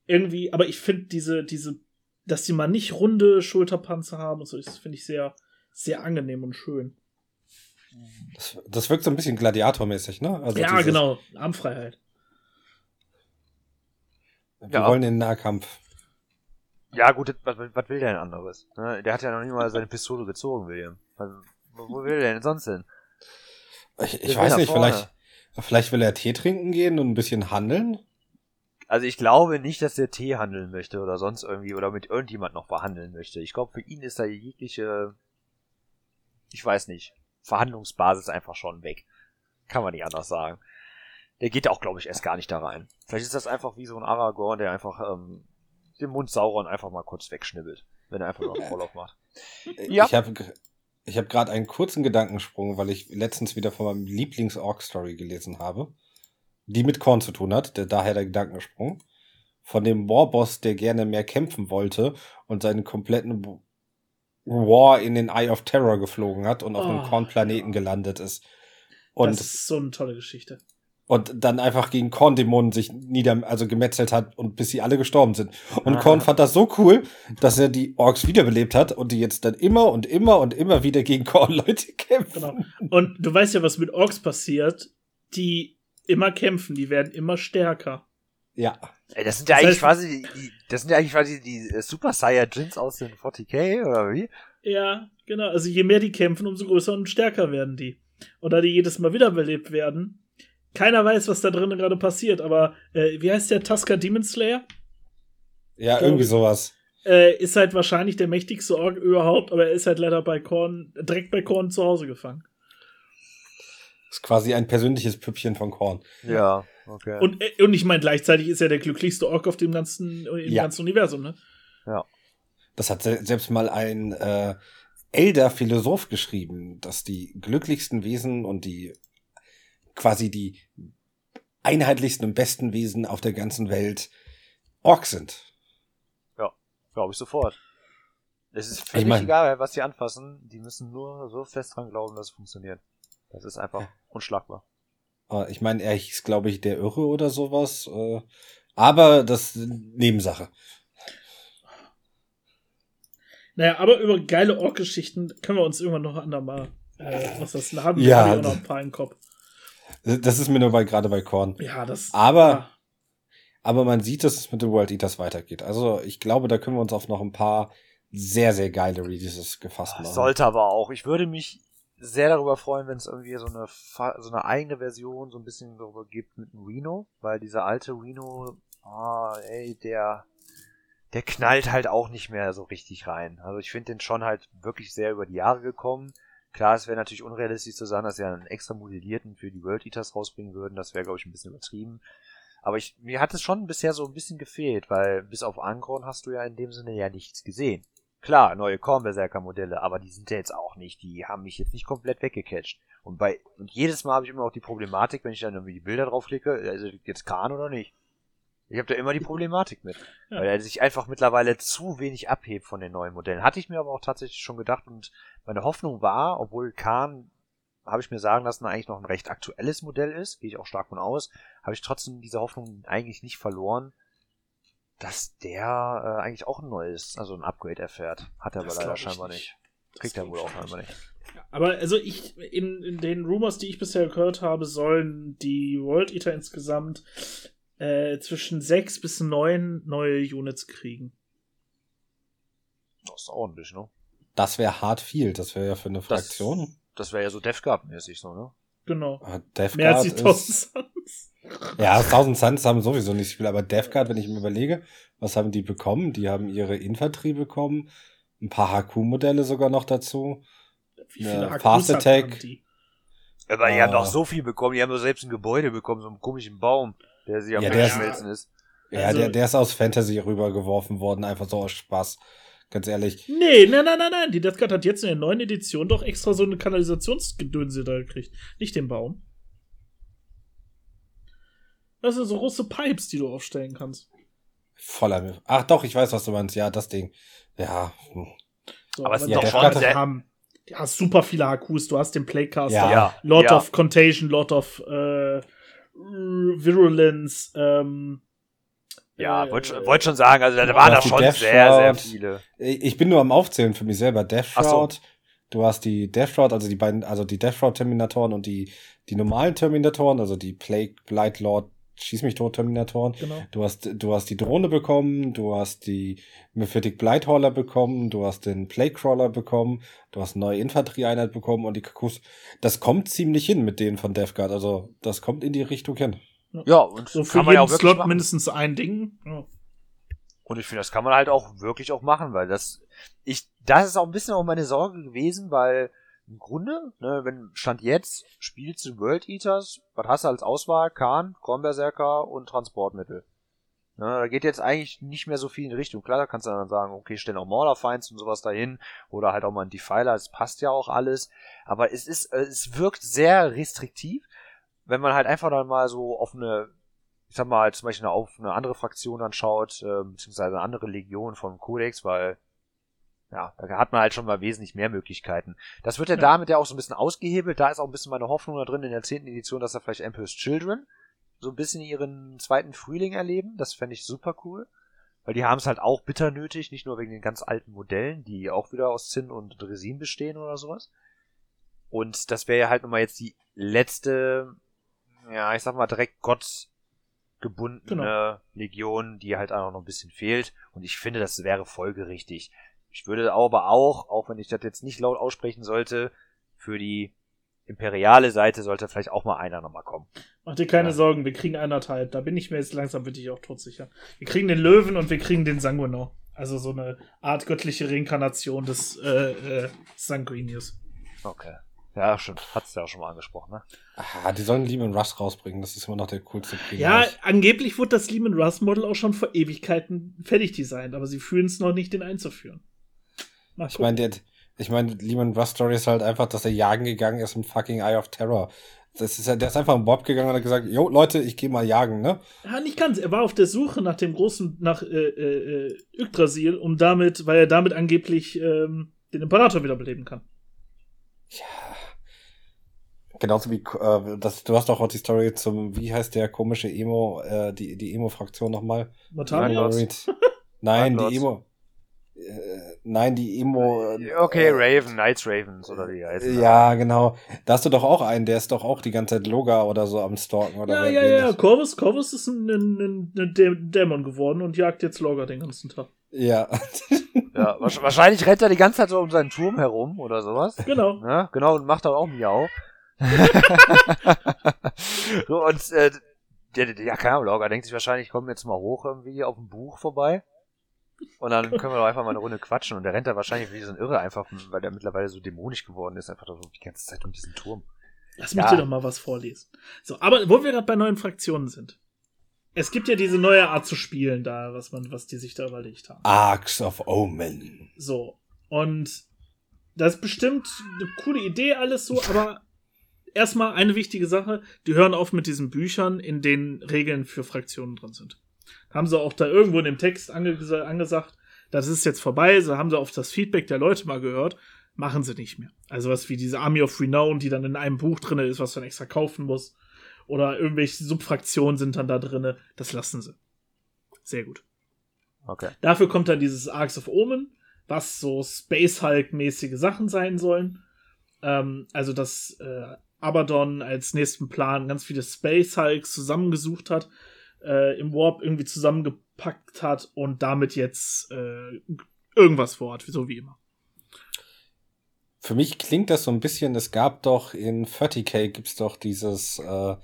Irgendwie, aber ich finde diese, diese, dass die mal nicht runde Schulterpanzer haben und so, das finde ich sehr, sehr angenehm und schön. Das, das wirkt so ein bisschen gladiatormäßig, ne? Also ja, dieses, genau. Armfreiheit. Wir Ja. wollen den Nahkampf. Ja, gut, was, was will der denn anderes? Ne? Der hat ja noch nicht mal seine Pistole gezogen, William. Also, wo will der denn sonst hin? Ich, ich weiß nicht, vorne. vielleicht, vielleicht will er Tee trinken gehen und ein bisschen handeln. Also ich glaube nicht, dass der Tee handeln möchte oder sonst irgendwie oder mit irgendjemand noch verhandeln möchte. Ich glaube, für ihn ist da jegliche, ich weiß nicht, Verhandlungsbasis einfach schon weg. Kann man nicht anders sagen. Der geht auch, glaube ich, erst gar nicht da rein. Vielleicht ist das einfach wie so ein Aragorn, der einfach ähm, den Mund Sauron einfach mal kurz wegschnibbelt, wenn er einfach noch einen Vorlauf macht. Ja. Ich habe ich hab gerade einen kurzen Gedankensprung, weil ich letztens wieder von meinem Lieblings-Orc-Story gelesen habe, die mit Korn zu tun hat, der, daher der Gedankensprung. Von dem Warboss, der gerne mehr kämpfen wollte und seinen kompletten War in den Eye of Terror geflogen hat und auf einem Oh, Kornplaneten ja. gelandet ist. Und das ist so eine tolle Geschichte. Und dann einfach gegen Korn-Dämonen sich nieder, also gemetzelt hat und bis sie alle gestorben sind. Und Ah. Korn fand das so cool, dass er die Orks wiederbelebt hat und die jetzt dann immer und immer und immer wieder gegen Korn-Leute kämpfen. Genau. Und du weißt ja, was mit Orks passiert. Die immer kämpfen, die werden immer stärker. Ja. Ey, das sind ja Das eigentlich heißt- quasi die, das sind ja eigentlich quasi die äh, Super Saiyajins aus den 40k oder wie? Ja, genau. Also je mehr die kämpfen, umso größer und stärker werden die. Und da die jedes Mal wiederbelebt werden, keiner weiß, was da drinnen gerade passiert, aber äh, wie heißt der Tusker Demon Slayer? Ja, So. irgendwie sowas. Äh, ist halt wahrscheinlich der mächtigste Ork überhaupt, aber er ist halt leider bei Korn, direkt bei Korn zu Hause gefangen. Ist quasi ein persönliches Püppchen von Korn. Ja. Okay. Und, äh, und ich meine, gleichzeitig ist er der glücklichste Ork auf dem ganzen, im Ja. ganzen Universum, ne? Das hat se- selbst mal ein äh, Elder Philosoph geschrieben, dass die glücklichsten Wesen und die quasi die einheitlichsten und besten Wesen auf der ganzen Welt Orks sind. Glaube ich sofort. Es ist völlig mein- egal, was die anfassen. Die müssen nur so fest dran glauben, dass es funktioniert. Das ist einfach unschlagbar. Äh, ich meine, er hieß, glaube ich, der Irre oder sowas. Äh, aber das ist Nebensache. Naja, aber über geile Ork-Geschichten können wir uns irgendwann noch andermal, äh, was das haben wir Ja, ich noch ein paar im Kopf. Das ist mir nur bei, gerade bei Korn. Ja, das. Aber- ja. Aber man sieht, dass es mit den World Eaters weitergeht. Also ich glaube, da können wir uns auf noch ein paar sehr, sehr geile Releases gefasst machen. Sollte aber auch. Ich würde mich sehr darüber freuen, wenn es irgendwie so eine, so eine eigene Version so ein bisschen darüber gibt mit dem Reno, weil dieser alte Reno, ah, ey, der, der knallt halt auch nicht mehr so richtig rein. Also ich finde den schon halt wirklich sehr über die Jahre gekommen. Klar, es wäre natürlich unrealistisch zu sagen, dass sie einen extra modellierten für die World Eaters rausbringen würden. Das wäre, glaube ich, ein bisschen übertrieben. Aber ich, mir hat es schon bisher so ein bisschen gefehlt, weil bis auf Angron hast du ja in dem Sinne ja nichts gesehen. Klar, neue Kornberserker-Modelle, aber die sind ja jetzt auch nicht, die haben mich jetzt nicht komplett weggecatcht. Und bei, und jedes Mal habe ich immer auch die Problematik, wenn ich dann irgendwie die Bilder draufklicke, also jetzt Kahn oder nicht. Ich habe da immer die Problematik mit, Ja. weil er sich einfach mittlerweile zu wenig abhebt von den neuen Modellen. Hatte ich mir aber auch tatsächlich schon gedacht und meine Hoffnung war, obwohl Kahn, habe ich mir sagen lassen, eigentlich noch ein recht aktuelles Modell ist, gehe ich auch stark von aus, habe ich trotzdem diese Hoffnung eigentlich nicht verloren, dass der äh, eigentlich auch ein neues, also ein Upgrade erfährt. Hat er aber leider scheinbar nicht. nicht. Kriegt er wohl auch scheinbar nicht. Aber also ich, in, in den Rumors, die ich bisher gehört habe, sollen die World Eater insgesamt äh, zwischen sechs bis neun neue Units kriegen. Das ist ordentlich, ne? Das wäre hart viel. Das wäre ja für eine Fraktion. Das wäre ja so Death Guard-mäßig so, ne? Genau. Ah, Death Mehr als die ist, 1000 Suns. Ja, 1000 Suns haben sowieso nicht viel, aber Death Guard, wenn ich mir überlege, was haben die bekommen? Die haben ihre Infanterie bekommen, ein paar HQ-Modelle sogar noch dazu. Wie Ja, viele Akkus Fast hat Attack. man die? Aber die Ah. haben doch so viel bekommen, die haben doch selbst ein Gebäude bekommen, so einen komischen Baum, der sich am Ja, Wegschmelzen ist. Ja, Also- der, der ist aus Fantasy rübergeworfen worden, einfach so aus Spaß. Ganz ehrlich. Nee, nein, nein, nein, nein. Die Death Guard hat jetzt in der neuen Edition doch extra so eine Kanalisationsgedönse da gekriegt. Nicht den Baum. Das sind so große Pipes, die du aufstellen kannst. Voller. Ach doch, ich weiß, was du meinst. Ja, das Ding. Ja. hm. So, Aber es sind doch Death schon sehr- haben, hast super viele HQs. Du hast den Playcaster, Ja. Ja, Lord ja. of Contagion, Lord of äh, Virulence, ähm, Ja, äh, wollte schon, wollt schon sagen, also da Du waren da schon Death sehr, sehr Shroud. viele. Ich bin nur am Aufzählen für mich selber. Death Ach so. Shroud. Du hast die Death Shroud, also die beiden, also die Death Shroud Terminatoren und die, die normalen Terminatoren, also die Plague Blight Lord Schieß mich tot Terminatoren. genau. Du hast, du hast die Drohne bekommen, du hast die Mephitic Blighthaller bekommen, du hast den Plaguecrawler bekommen, du hast eine neue Infanterieeinheit bekommen und die Kakus. Das kommt ziemlich hin mit denen von Death Guard. Also, das kommt in die Richtung hin. Ja, und So kann man ja auch wirklich Slot machen. mindestens ein Ding. Ja. Und ich finde, das kann man halt auch wirklich auch machen, weil das, ich, das ist auch ein bisschen auch meine Sorge gewesen, weil im Grunde, ne, wenn Stand jetzt spielst du World Eaters, was hast du als Auswahl? Kahn, Kornberserker und Transportmittel. Ne, da geht jetzt eigentlich nicht mehr so viel in Richtung. Klar, da kannst du dann sagen, okay, stellen auch Maulerfeinds und sowas dahin oder halt auch mal ein Defiler, es passt ja auch alles. Aber es ist, äh, es wirkt sehr restriktiv, wenn man halt einfach dann mal so auf eine ich sag mal, zum Beispiel auf eine andere Fraktion anschaut, äh, beziehungsweise eine andere Legion vom Codex, weil ja, da hat man halt schon mal wesentlich mehr Möglichkeiten. Das wird ja, Ja. damit ja auch so ein bisschen ausgehebelt. Da ist auch ein bisschen meine Hoffnung da drin in der zehnten Edition, dass da vielleicht Emperor's Children so ein bisschen ihren zweiten Frühling erleben. Das fände ich super cool. Weil die haben es halt auch bitter nötig, nicht nur wegen den ganz alten Modellen, die auch wieder aus Zinn und Resin bestehen oder sowas. Und das wäre ja halt nochmal jetzt die letzte, ja, ich sag mal direkt Gott gebundene Genau. Legion, die halt auch noch ein bisschen fehlt. Und ich finde, das wäre folgerichtig. Ich würde aber auch, auch wenn ich das jetzt nicht laut aussprechen sollte, für die imperiale Seite sollte vielleicht auch mal einer nochmal kommen. Mach dir keine Ja. Sorgen, wir kriegen eineinhalb. Da bin ich mir jetzt langsam wirklich auch todsicher. Wir kriegen den Löwen und wir kriegen den Sanguinor. Also so eine Art göttliche Reinkarnation des äh, äh, Sanguinius. Okay. Ja, stimmt. Hat's ja auch schon mal angesprochen, ne? Ah, die sollen Lehman Russ rausbringen, das ist immer noch der coolste Krieg. Ja, angeblich wurde das Lehman Russ Model auch schon vor Ewigkeiten fertig designt, aber sie fühlen es noch nicht, den einzuführen. Ich meine, ich meine, Lehman Russ Story ist halt einfach, dass er jagen gegangen ist im fucking Eye of Terror. Das ist der ist einfach im Bob gegangen und hat gesagt, jo, Leute, ich gehe mal jagen, ne? Ja, nicht ganz. Er war auf der Suche nach dem großen, nach äh, äh, Yggdrasil, um damit, weil er damit angeblich ähm, den Imperator wiederbeleben kann. Ja. Genauso wie, äh, das, du hast doch auch die Story zum, wie heißt der komische Emo, äh, die, die Emo-Fraktion nochmal? Nein, die Emo. Äh, nein, die Emo. Äh, okay, Raven, Knights Ravens oder wie heißt Ja, genau. Da hast du doch auch einen, der ist doch auch die ganze Zeit Loga oder so am Stalken oder Ja, ja, ja. Corvus, Corvus ist ein, ein, ein, Dämon geworden und jagt jetzt Loga den ganzen Tag. Ja. ja, wahrscheinlich rennt er die ganze Zeit so um seinen Turm herum oder sowas. Genau. Ja, genau, und macht da auch Miau. so, und äh, der, der, ja, keine Ahnung, Logger denkt sich wahrscheinlich, ich komme jetzt mal hoch irgendwie auf dem Buch vorbei. Und dann können wir doch einfach mal eine Runde quatschen. Und der rennt da wahrscheinlich wie so ein Irre, einfach, weil der mittlerweile so dämonisch geworden ist, einfach so die ganze Zeit um diesen Turm. Lass mich ja. dir doch mal was vorlesen. So, aber wo wir gerade bei neuen Fraktionen sind. Es gibt ja diese neue Art zu spielen da, was man, was die sich da überlegt haben. Arcs of Omen. So. Und das ist bestimmt eine coole Idee, alles so, aber erstmal eine wichtige Sache, die hören auf mit diesen Büchern, in denen Regeln für Fraktionen drin sind haben sie auch da irgendwo in dem Text ange angesagt, das ist jetzt vorbei, so haben sie auf das Feedback der Leute mal gehört, machen sie nicht mehr. Also was wie diese Army of Renown, die dann in einem Buch drin ist, was man extra kaufen muss. Oder irgendwelche Subfraktionen sind dann da drin, das lassen sie. Sehr gut. Okay. Dafür kommt dann dieses Arcs of Omen, was so Space Hulk-mäßige Sachen sein sollen. Ähm, also, dass äh, Abaddon als nächsten Plan ganz viele Space Hulks zusammengesucht hat, äh, im Warp irgendwie zusammengepackt hat und damit jetzt äh, irgendwas vorhat, so wie immer. Für mich klingt das so ein bisschen, es gab doch in 30k gibt's doch dieses äh,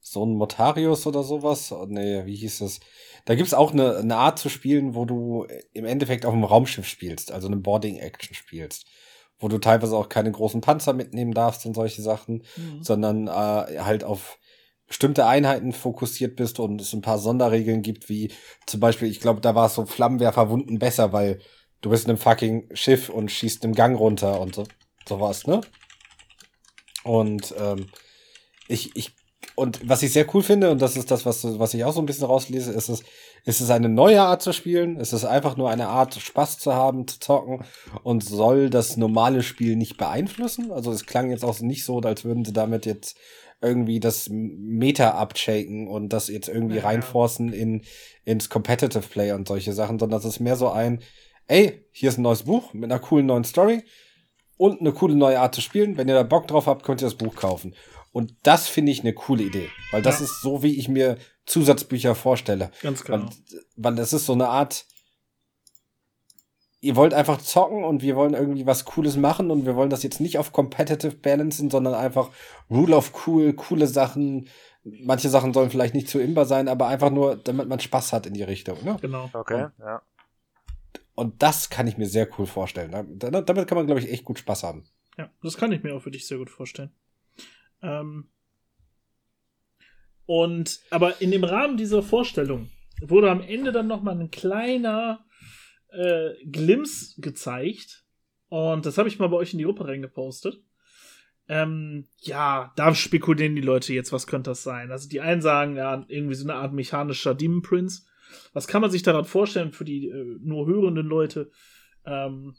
so ein Motarius oder sowas. Oh, nee, wie hieß es? Da gibt's auch eine, eine Art zu spielen, wo du im Endeffekt auf einem Raumschiff spielst, also eine Boarding-Action spielst wo du teilweise auch keine großen Panzer mitnehmen darfst und solche Sachen, mhm. sondern äh, halt auf bestimmte Einheiten fokussiert bist und es ein paar Sonderregeln gibt, wie zum Beispiel, ich glaube, da war es so Flammenwerferwunden besser, weil du bist in einem fucking Schiff und schießt im Gang runter und so sowas, ne? Und ähm, ich, ich und was ich sehr cool finde, und das ist das, was, was ich auch so ein bisschen rauslese, ist es, ist es eine neue Art zu spielen. Es ist einfach nur eine Art, Spaß zu haben, zu zocken und soll das normale Spiel nicht beeinflussen. Also es klang jetzt auch nicht so, als würden sie damit jetzt irgendwie das Meta abshaken und das jetzt irgendwie ja, reinforcen in, ins Competitive Play und solche Sachen, sondern das ist mehr so ein, ey, hier ist ein neues Buch mit einer coolen neuen Story und eine coole neue Art zu spielen. Wenn ihr da Bock drauf habt, könnt ihr das Buch kaufen. Und das finde ich eine coole Idee, weil das ja. ist so, wie ich mir Zusatzbücher vorstelle. Ganz klar. Weil, weil das ist so eine Art, ihr wollt einfach zocken und wir wollen irgendwie was Cooles machen und wir wollen das jetzt nicht auf Competitive balancen, sondern einfach Rule of Cool, coole Sachen. Manche Sachen sollen vielleicht nicht zu imbar sein, aber einfach nur, damit man Spaß hat in die Richtung. Ne? Genau. Okay, ja. Und das kann ich mir sehr cool vorstellen. Damit kann man, glaube ich, echt gut Spaß haben. Ja, das kann ich mir auch für dich sehr gut vorstellen. Ähm und aber in dem Rahmen dieser Vorstellung wurde am Ende dann noch mal ein kleiner äh, Glimpse gezeigt. Und das habe ich mal bei euch in die Gruppe reingepostet. Ähm, ja, da spekulieren die Leute jetzt, was könnte das sein? Also die einen sagen, ja, irgendwie so eine Art mechanischer Demon Prince. Was kann man sich daran vorstellen für die äh, nur hörenden Leute? Ähm,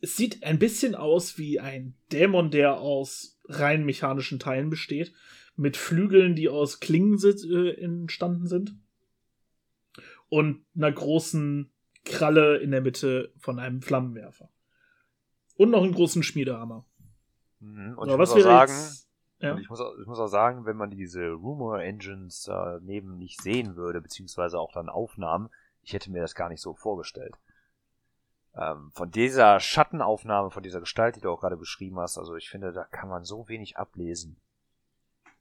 es sieht ein bisschen aus wie ein Dämon, der aus rein mechanischen Teilen besteht, mit Flügeln, die aus Klingen äh, entstanden sind und einer großen Kralle in der Mitte von einem Flammenwerfer. Und noch einen großen Schmiedehammer. Mhm. Und, ich, was muss sagen, jetzt, ja? ich, muss auch, ich muss auch sagen, wenn man diese Rumor Engines daneben nicht sehen würde, beziehungsweise auch dann Aufnahmen, ich hätte mir das gar nicht so vorgestellt. Ähm, von dieser Schattenaufnahme, von dieser Gestalt, die du auch gerade beschrieben hast, also ich finde, da kann man so wenig ablesen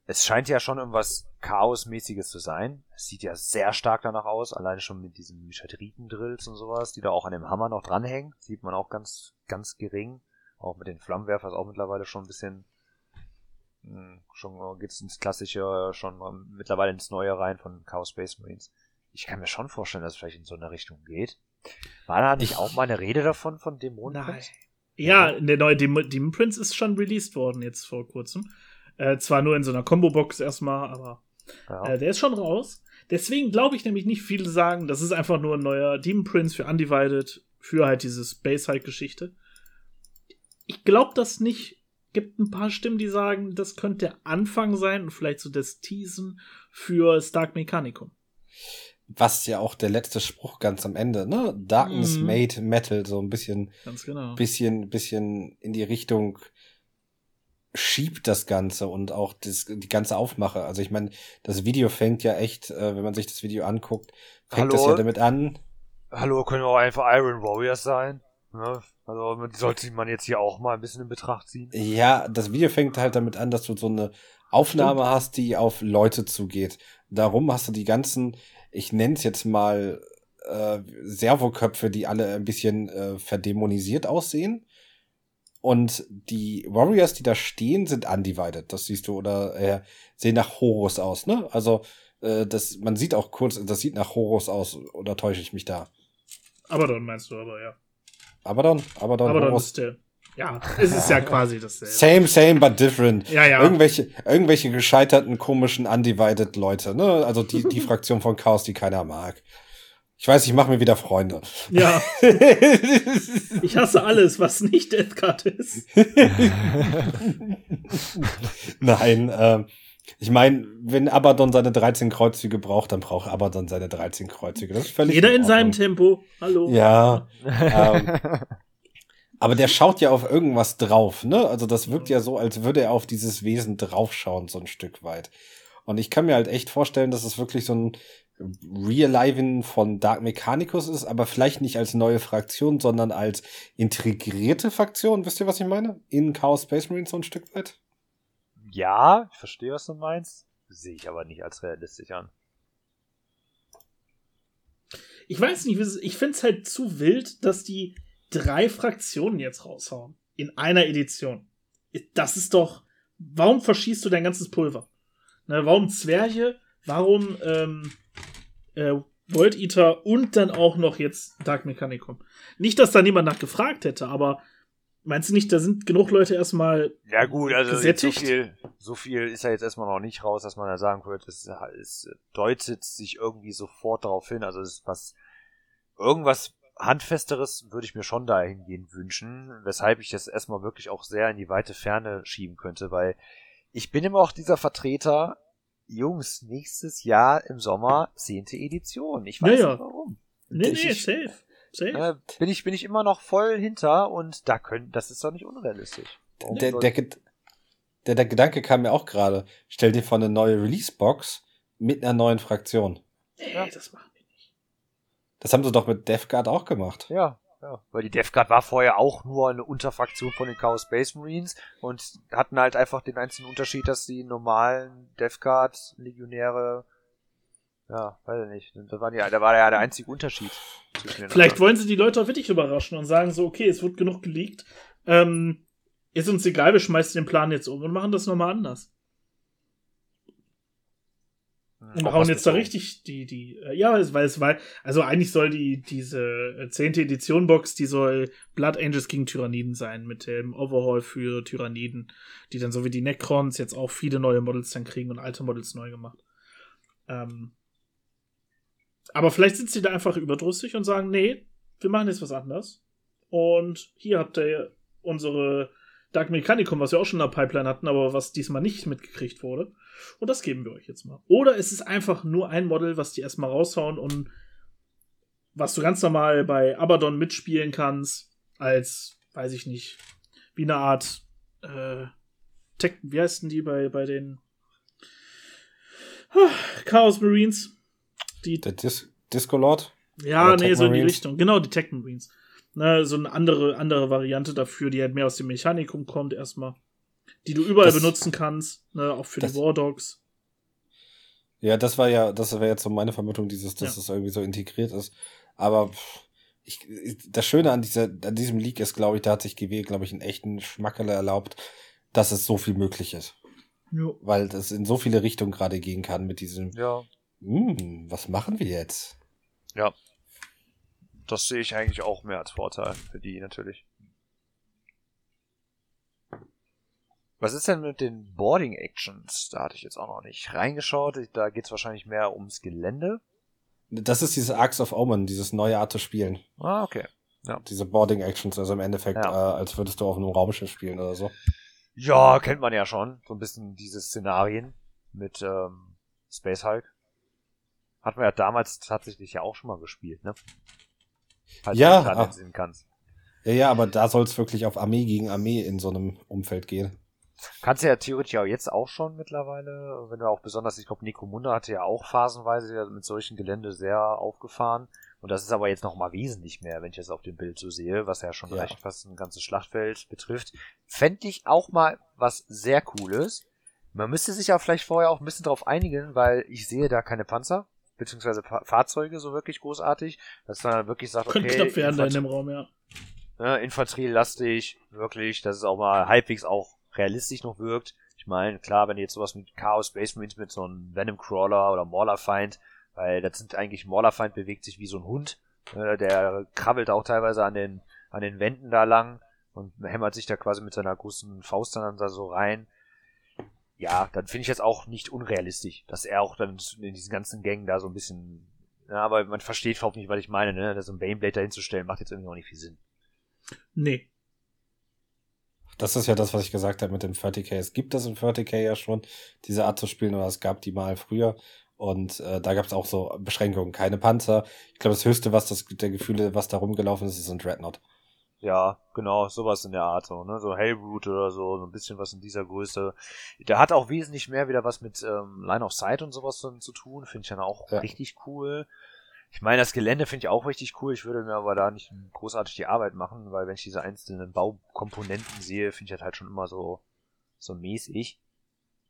es scheint ja schon irgendwas Chaosmäßiges zu sein. Es sieht ja sehr stark danach aus, alleine schon mit diesen Mechatriten-Drills und sowas, die da auch an dem Hammer noch dranhängen. Sieht man auch ganz, ganz gering. Auch mit den Flammenwerfers auch mittlerweile schon ein bisschen hm, schon geht's ins klassische, schon mittlerweile ins neue rein von Chaos Space Marines. Ich kann mir schon vorstellen, dass es vielleicht in so eine Richtung geht. War da nicht auch mal eine Rede davon von Dämonen? Nein. Ja, der neue Demon Prince ist schon released worden jetzt vor kurzem. Äh, zwar nur in so einer Combo-Box erstmal, aber ja. äh, der ist schon raus. Deswegen glaube ich nämlich nicht viele sagen, das ist einfach nur ein neuer Demon Prince für Undivided, für halt diese Space-Hike-Geschichte. Ich glaube das nicht. Gibt ein paar Stimmen, die sagen, das könnte der Anfang sein und vielleicht so das Teasen für Stark Mechanicum. Was ja auch der letzte Spruch ganz am Ende, ne? Darkness mhm. made metal, so ein bisschen, genau. bisschen, bisschen in die Richtung schiebt das Ganze und auch das, die ganze Aufmache. Also ich meine, das Video fängt ja echt, äh, wenn man sich das Video anguckt, fängt Hallo? das ja damit an. Hallo, können auch einfach Iron Warriors sein. Ne? Also sollte man jetzt hier auch mal ein bisschen in Betracht ziehen. Ja, das Video fängt halt damit an, dass du so eine Aufnahme Stimmt. hast, die auf Leute zugeht. Darum hast du die ganzen, ich nenne es jetzt mal äh, Servoköpfe, die alle ein bisschen äh, verdämonisiert aussehen. Und die Warriors, die da stehen, sind undivided. Das siehst du oder äh, sehen nach Horus aus, ne? Also äh, das, man sieht auch kurz, das sieht nach Horus aus. Oder täusche ich mich da? Abaddon meinst du aber, ja. Abaddon? Abaddon, Abaddon Horus. ist der. Ja, es ist ja quasi dasselbe. Same, same, but different. Ja, ja. Irgendwelche, irgendwelche gescheiterten, komischen, undivided Leute, ne? Also die, die Fraktion von Chaos, die keiner mag. Ich weiß, ich mache mir wieder Freunde. Ja. ich hasse alles, was nicht Deathcard ist. Nein, ähm, ich meine, wenn Abaddon seine 13 Kreuzzüge braucht, dann braucht Abaddon seine 13 Kreuzzüge. Das ist völlig Jeder in, in seinem Tempo. Hallo. Ja. ähm, aber der schaut ja auf irgendwas drauf, ne? Also das wirkt ja so, als würde er auf dieses Wesen draufschauen, so ein Stück weit. Und ich kann mir halt echt vorstellen, dass es wirklich so ein Realiven von Dark Mechanicus ist, aber vielleicht nicht als neue Fraktion, sondern als integrierte Fraktion. Wisst ihr, was ich meine? In Chaos Space Marines so ein Stück weit? Ja, ich verstehe, was du meinst. Sehe ich aber nicht als realistisch an. Ich weiß nicht, ich finde es halt zu wild, dass die drei Fraktionen jetzt raushauen. In einer Edition. Das ist doch. Warum verschießt du dein ganzes Pulver? Ne, warum Zwerge? Warum ähm, äh, World Eater und dann auch noch jetzt Dark Mechanicum? Nicht, dass da niemand nach gefragt hätte, aber meinst du nicht, da sind genug Leute erstmal Ja gut, also gesättigt? so viel, so viel ist ja jetzt erstmal noch nicht raus, dass man da sagen könnte, es, es deutet sich irgendwie sofort darauf hin. Also es ist was irgendwas Handfesteres würde ich mir schon dahingehend wünschen, weshalb ich das erstmal wirklich auch sehr in die weite Ferne schieben könnte, weil ich bin immer auch dieser Vertreter, Jungs, nächstes Jahr im Sommer zehnte Edition. Ich weiß ja, nicht warum. Nee, ich, nee, safe. safe. Äh, bin ich, bin ich immer noch voll hinter und da können, das ist doch nicht unrealistisch. Der, der, der, der Gedanke kam mir auch gerade. Stell dir vor eine neue Release-Box mit einer neuen Fraktion. Nee, ja. das machen wir nicht. Das haben sie doch mit Death Guard auch gemacht. Ja, ja, weil die Death Guard war vorher auch nur eine Unterfraktion von den Chaos Space Marines und hatten halt einfach den einzigen Unterschied, dass die normalen Death Guard Legionäre ja, weiß ich nicht. Da war, die, da war ja der einzige Unterschied. Vielleicht wollen sie die Leute auch wirklich überraschen und sagen so, okay, es wird genug geleakt. Ähm, ist uns egal, wir schmeißen den Plan jetzt um und machen das nochmal anders. Und hauen jetzt da richtig die, die, äh, ja, weil es weil, also eigentlich soll die, diese äh, zehnte Edition Box, die soll Blood Angels gegen Tyranniden sein, mit dem Overhaul für Tyranniden, die dann so wie die Necrons jetzt auch viele neue Models dann kriegen und alte Models neu gemacht. Ähm, aber vielleicht sind sie da einfach überdrüssig und sagen, nee, wir machen jetzt was anderes. Und hier habt ihr unsere Dark Mechanicum, was wir auch schon in der Pipeline hatten, aber was diesmal nicht mitgekriegt wurde. Und das geben wir euch jetzt mal. Oder es ist einfach nur ein Model, was die erstmal raushauen und was du ganz normal bei Abaddon mitspielen kannst, als, weiß ich nicht, wie eine Art äh, Tech, wie heißen die bei, bei den ah, Chaos Marines? Die Der Dis Disco Lord? Ja, nee, so in die Richtung. Genau, die Tech Marines. Na, so eine andere, andere Variante dafür, die halt mehr aus dem Mechanikum kommt, erstmal die du überall das, benutzen kannst, ne, auch für das, die War Dogs. Ja, das war ja, das wäre jetzt so meine Vermutung, dieses, dass ja. das irgendwie so integriert ist. Aber ich, das Schöne an, dieser, an diesem League ist, glaube ich, da hat sich GW, glaube ich, einen echten Schmackerle erlaubt, dass es so viel möglich ist. Ja. Weil das in so viele Richtungen gerade gehen kann mit diesem, Ja, hm, was machen wir jetzt? ja. Das sehe ich eigentlich auch mehr als Vorteil für die natürlich. Was ist denn mit den Boarding Actions? Da hatte ich jetzt auch noch nicht reingeschaut. Da geht es wahrscheinlich mehr ums Gelände. Das ist dieses Arcs of Omen, dieses neue Art zu spielen. Ah, okay. Diese Boarding Actions, also im Endeffekt, Ja. äh, als würdest du auf einem Raumschiff spielen oder so. Ja, kennt man ja schon. So ein bisschen diese Szenarien mit ähm, Space Hulk. Hat man ja damals tatsächlich ja auch schon mal gespielt, ne? Falls Ja, du ah. entsinnen kannst. Ja, ja, aber da soll es wirklich auf Armee gegen Armee in so einem Umfeld gehen. Kannst du ja theoretisch auch jetzt auch schon mittlerweile, wenn du auch besonders, ich glaube, Necromunda hatte ja auch phasenweise mit solchen Gelände sehr aufgefahren. Und das ist aber jetzt noch mal wesentlich mehr, wenn ich das auf dem Bild so sehe, was ja schon Ja. echt fast ein ganzes Schlachtfeld betrifft. Fände ich auch mal was sehr Cooles. Man müsste sich ja vielleicht vorher auch ein bisschen drauf einigen, weil ich sehe da keine Panzer, beziehungsweise Fa Fahrzeuge so wirklich großartig, dass man dann wirklich sagt, Könnte okay, knapp werden da in dem Raum, ja. ne, Infanterielastig, wirklich, dass es auch mal halbwegs auch realistisch noch wirkt. Ich meine, klar, wenn du jetzt sowas mit Chaos Space Marines mit so einem Venom Crawler oder Maulerfeind, weil das sind eigentlich Maulerfeind bewegt sich wie so ein Hund, äh, der krabbelt auch teilweise an den an den Wänden da lang und hämmert sich da quasi mit seiner großen Faust dann da so rein. Ja, dann finde ich jetzt auch nicht unrealistisch, dass er auch dann in diesen ganzen Gängen da so ein bisschen, ja, aber man versteht überhaupt nicht, was ich meine, ne, da so ein Baneblade da hinzustellen, macht jetzt irgendwie auch nicht viel Sinn. Nee. Das ist ja das, was ich gesagt habe mit dem 40k. Es gibt das in 40k ja schon, diese Art zu spielen, oder es gab die mal früher. Und äh, da gab es auch so Beschränkungen, keine Panzer. Ich glaube, das Höchste, was das der Gefühle, was da rumgelaufen ist, ist ein Dreadnought. Ja, genau, sowas in der Art, so, ne? So Hellroot oder so, so ein bisschen was in dieser Größe. Der hat auch wesentlich mehr wieder was mit ähm, Line of Sight und sowas dann zu tun, finde ich dann auch Ja. richtig cool. Ich meine, das Gelände finde ich auch richtig cool. Ich würde mir aber da nicht großartig die Arbeit machen, weil wenn ich diese einzelnen Baukomponenten sehe, finde ich das halt schon immer so, so mäßig.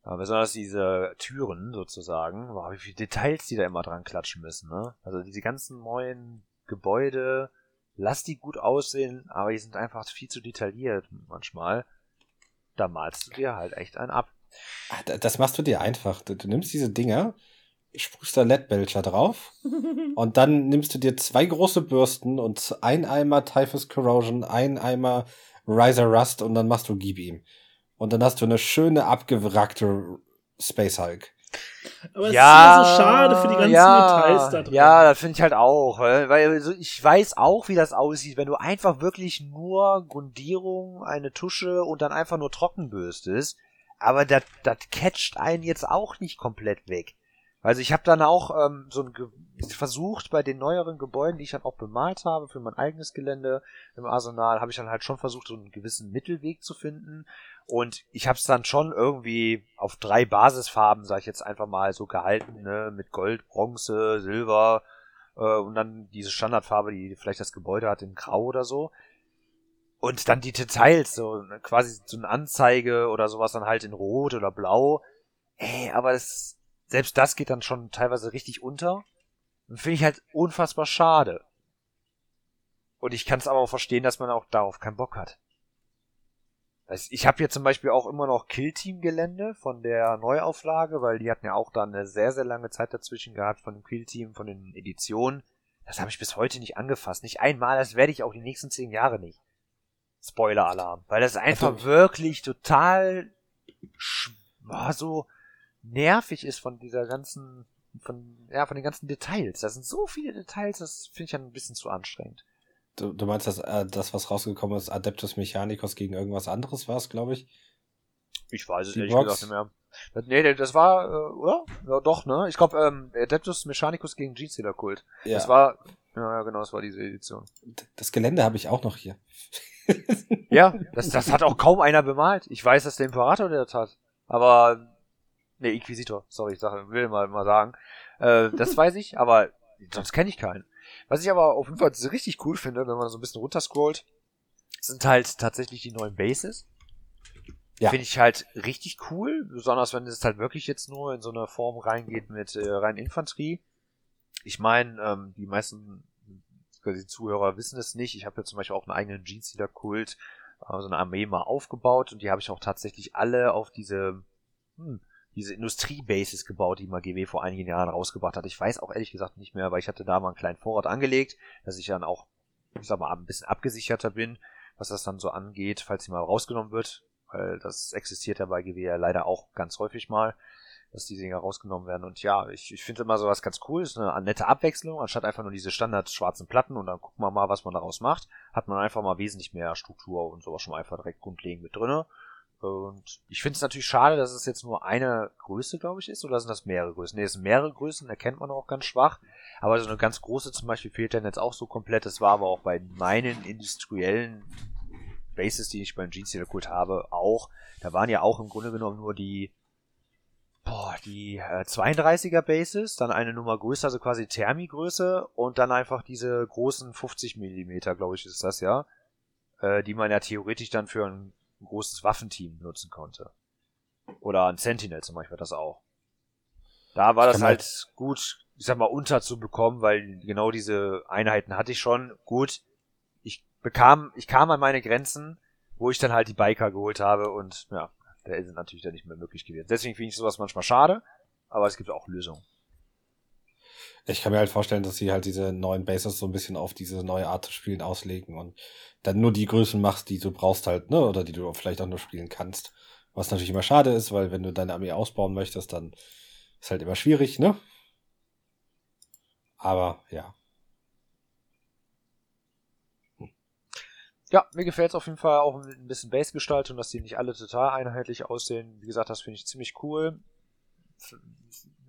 Aber besonders diese Türen sozusagen, boah, wie viele Details die da immer dran klatschen müssen, ne? Also diese ganzen neuen Gebäude, lass die gut aussehen, aber die sind einfach viel zu detailliert manchmal. Da malst du dir halt echt einen ab. Ah, da- Das machst du dir einfach. Du, du nimmst diese Dinger, sprühst da LED-Belcher drauf und dann nimmst du dir zwei große Bürsten und ein Eimer Typhus Corrosion, ein Eimer Riser Rust und dann machst du Gib ihm. Und dann hast du eine schöne abgewrackte Space Hulk. Aber es ist immer so schade für die ganzen ja, Details da drin. Ja, das finde ich halt auch. Weil, weil so- ich weiß auch, wie das aussieht, wenn du einfach wirklich nur Grundierung, eine Tusche und dann einfach nur trocken bürstest. Aber das das catcht einen jetzt auch nicht komplett weg. Also ich habe dann auch ähm, so ein versucht bei den neueren Gebäuden, die ich dann auch bemalt habe für mein eigenes Gelände im Arsenal, habe ich dann halt schon versucht, so einen gewissen Mittelweg zu finden. Und ich habe es dann schon irgendwie auf drei Basisfarben, sage ich jetzt einfach mal, so gehalten, ne, mit Gold, Bronze, Silber äh, und dann diese Standardfarbe, die vielleicht das Gebäude hat, in Grau oder so. Und dann die Details, so ne, quasi so eine Anzeige oder sowas dann halt in Rot oder Blau. Ey, aber das, selbst das geht dann schon teilweise richtig unter. Und finde ich halt unfassbar schade. Und ich kann es aber auch verstehen, dass man auch darauf keinen Bock hat. Also ich habe hier zum Beispiel auch immer noch Killteam-Gelände von der Neuauflage, weil die hatten ja auch da eine sehr, sehr lange Zeit dazwischen gehabt von dem Killteam, von den Editionen. Das habe ich bis heute nicht angefasst. Nicht einmal, das werde ich auch die nächsten zehn Jahre nicht. Spoiler-Alarm. Weil das einfach du- wirklich total boah, so nervig ist von dieser ganzen, von, ja, von den ganzen Details. Da sind so viele Details, das finde ich dann ein bisschen zu anstrengend. Du, du meinst, dass äh, das, was rausgekommen ist, Adeptus Mechanicus gegen irgendwas anderes war es, glaube ich? Ich weiß es Die ehrlich Box? gesagt nicht mehr. Das, nee, das war, äh, oder? Ja, doch, ne? Ich glaube, ähm, Adeptus Mechanicus gegen Genestealer Kult. Ja. Das war, ja, ja, genau, das war diese Edition. das Gelände habe ich auch noch hier. Ja, das, das hat auch kaum einer bemalt. Ich weiß, dass der Imperator der das hat. Aber, nee, Inquisitor, sorry, ich sage, will mal, mal sagen. Äh, das weiß ich, aber sonst kenne ich keinen. Was ich aber auf jeden Fall richtig cool finde, wenn man so ein bisschen runterscrollt, sind halt tatsächlich die neuen Bases. Ja. Finde ich halt richtig cool, besonders wenn es halt wirklich jetzt nur in so eine Form reingeht mit äh, rein Infanterie. Ich meine, ähm, die meisten die Zuhörer wissen es nicht. Ich habe ja zum Beispiel auch einen eigenen Jeans-Kult, äh, so eine Armee mal aufgebaut und die habe ich auch tatsächlich alle auf diese, hm, diese Industriebases gebaut, die mal vor einigen Jahren rausgebracht hat. Ich weiß auch ehrlich gesagt nicht mehr, weil ich hatte da mal einen kleinen Vorrat angelegt, dass ich dann auch, ich sag mal, ein bisschen abgesicherter bin, was das dann so angeht, falls sie mal rausgenommen wird, weil das existiert ja bei GW ja leider auch ganz häufig mal dass die Dinger rausgenommen werden. Und ja, ich, ich finde immer sowas ganz cool. Ist eine nette Abwechslung, anstatt einfach nur diese standard schwarzen Platten und dann gucken wir mal, was man daraus macht, hat man einfach mal wesentlich mehr Struktur und sowas schon einfach direkt grundlegend mit drinne. Und ich finde es natürlich schade, dass es jetzt nur eine Größe, glaube ich, ist, oder sind das mehrere Größen? Ne, es sind mehrere Größen, erkennt man auch ganz schwach. Aber so eine ganz große zum Beispiel fehlt dann jetzt auch so komplett. Das war aber auch bei meinen industriellen Bases, die ich beim Jeans Kult habe, auch. Da waren ja auch im Grunde genommen nur die boah, die äh, 32er Bases, dann eine Nummer größer, also quasi Thermi-Größe und dann einfach diese großen 50 Millimeter, glaube ich, ist das ja, äh, die man ja theoretisch dann für ein großes Waffenteam nutzen konnte. Oder ein Sentinel zum Beispiel das auch. Da war das halt gut, ich sag mal, unterzubekommen, weil genau diese Einheiten hatte ich schon. Gut, ich bekam, ich kam an meine Grenzen, wo ich dann halt die Biker geholt habe und ja, der ist natürlich dann nicht mehr möglich gewesen. Deswegen finde ich sowas manchmal schade, aber es gibt auch Lösungen. Ich kann mir halt vorstellen, dass sie halt diese neuen Bases so ein bisschen auf diese neue Art zu spielen auslegen und dann nur die Größen machst, die du brauchst halt, ne, oder die du vielleicht auch nur spielen kannst. Was natürlich immer schade ist, weil wenn du deine Armee ausbauen möchtest, dann ist halt immer schwierig, ne? Aber ja. Ja, mir gefällt es auf jeden Fall auch ein bisschen Base-Gestaltung, dass die nicht alle total einheitlich aussehen. Wie gesagt, das finde ich ziemlich cool.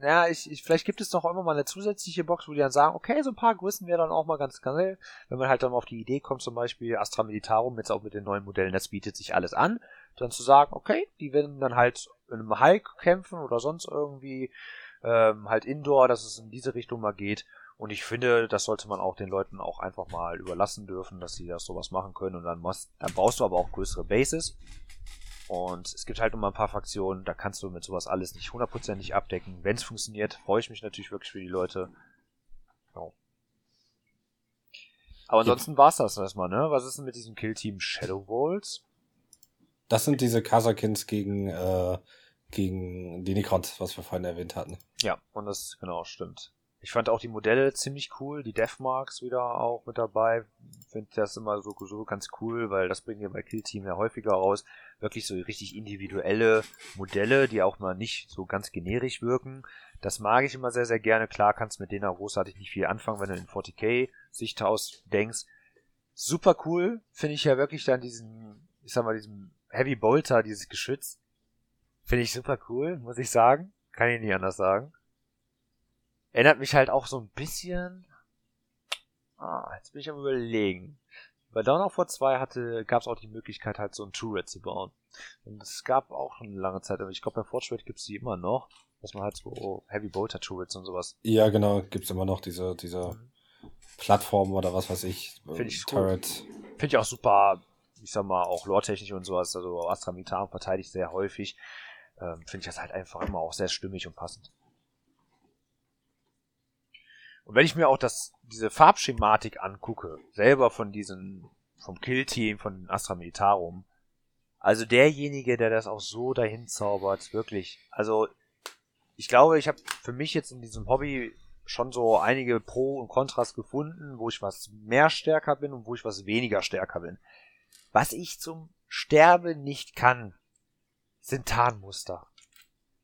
Ja, ich, ich, vielleicht gibt es noch immer mal eine zusätzliche Box, wo die dann sagen, okay, so ein paar Größen wäre dann auch mal ganz geil. Wenn man halt dann auf die Idee kommt, zum Beispiel Astra Militarum, jetzt auch mit den neuen Modellen, das bietet sich alles an, dann zu sagen, okay, die werden dann halt in einem Hulk kämpfen oder sonst irgendwie ähm, halt Indoor, dass es in diese Richtung mal geht. Und ich finde, das sollte man auch den Leuten auch einfach mal überlassen dürfen, dass sie das sowas machen können. Und dann, musst, dann baust du aber auch größere Bases. Und es gibt halt immer ein paar Fraktionen, da kannst du mit sowas alles nicht hundertprozentig abdecken. Wenn es funktioniert, freue ich mich natürlich wirklich für die Leute. Ja. Aber ansonsten war's das erstmal, ne? Was ist denn mit diesem Killteam Shadow Walls? Das sind diese Kasakins gegen, äh, gegen die Necrons, was wir vorhin erwähnt hatten. Ja, und das genau stimmt. Ich fand auch die Modelle ziemlich cool, die Deathmarks wieder auch mit dabei. Finde das immer so, so ganz cool, weil das bringen wir bei Kill Team ja häufiger raus. Wirklich so richtig individuelle Modelle, die auch mal nicht so ganz generisch wirken. Das mag ich immer sehr, sehr gerne. Klar kannst mit denen auch großartig nicht viel anfangen, wenn du in 40k Sicht denkst. Super cool, finde ich ja wirklich dann diesen, ich sag mal, diesen Heavy Bolter, dieses Geschütz. Finde ich super cool, muss ich sagen. Kann ich nicht anders sagen. Erinnert mich halt auch so ein bisschen. Ah, jetzt bin ich am überlegen. Bei Dawn of War 2 hatte, gab es auch die Möglichkeit, halt so ein Turret zu bauen. Und es gab auch schon eine lange Zeit, aber ich glaube, bei Fortschritt gibt es die immer noch, dass man halt so Heavy Bolter Turrets und sowas. Ja, genau, gibt's immer noch diese, diese mhm. Plattform oder was weiß ich. Finde ich Turret. Finde ich auch super, ich sag mal, auch lore-technisch und sowas. Also Astra Militarum verteidigt sehr häufig. Ähm, Finde ich das halt einfach immer auch sehr stimmig und passend. Und wenn ich mir auch das, diese Farbschematik angucke, selber von diesen, vom Kill-Team, von Astra Militarum, also derjenige, der das auch so dahin zaubert, wirklich, also ich glaube, ich habe für mich jetzt in diesem Hobby schon so einige Pro und Kontras gefunden, wo ich was mehr stärker bin und wo ich was weniger stärker bin. Was ich zum Sterben nicht kann, sind Tarnmuster.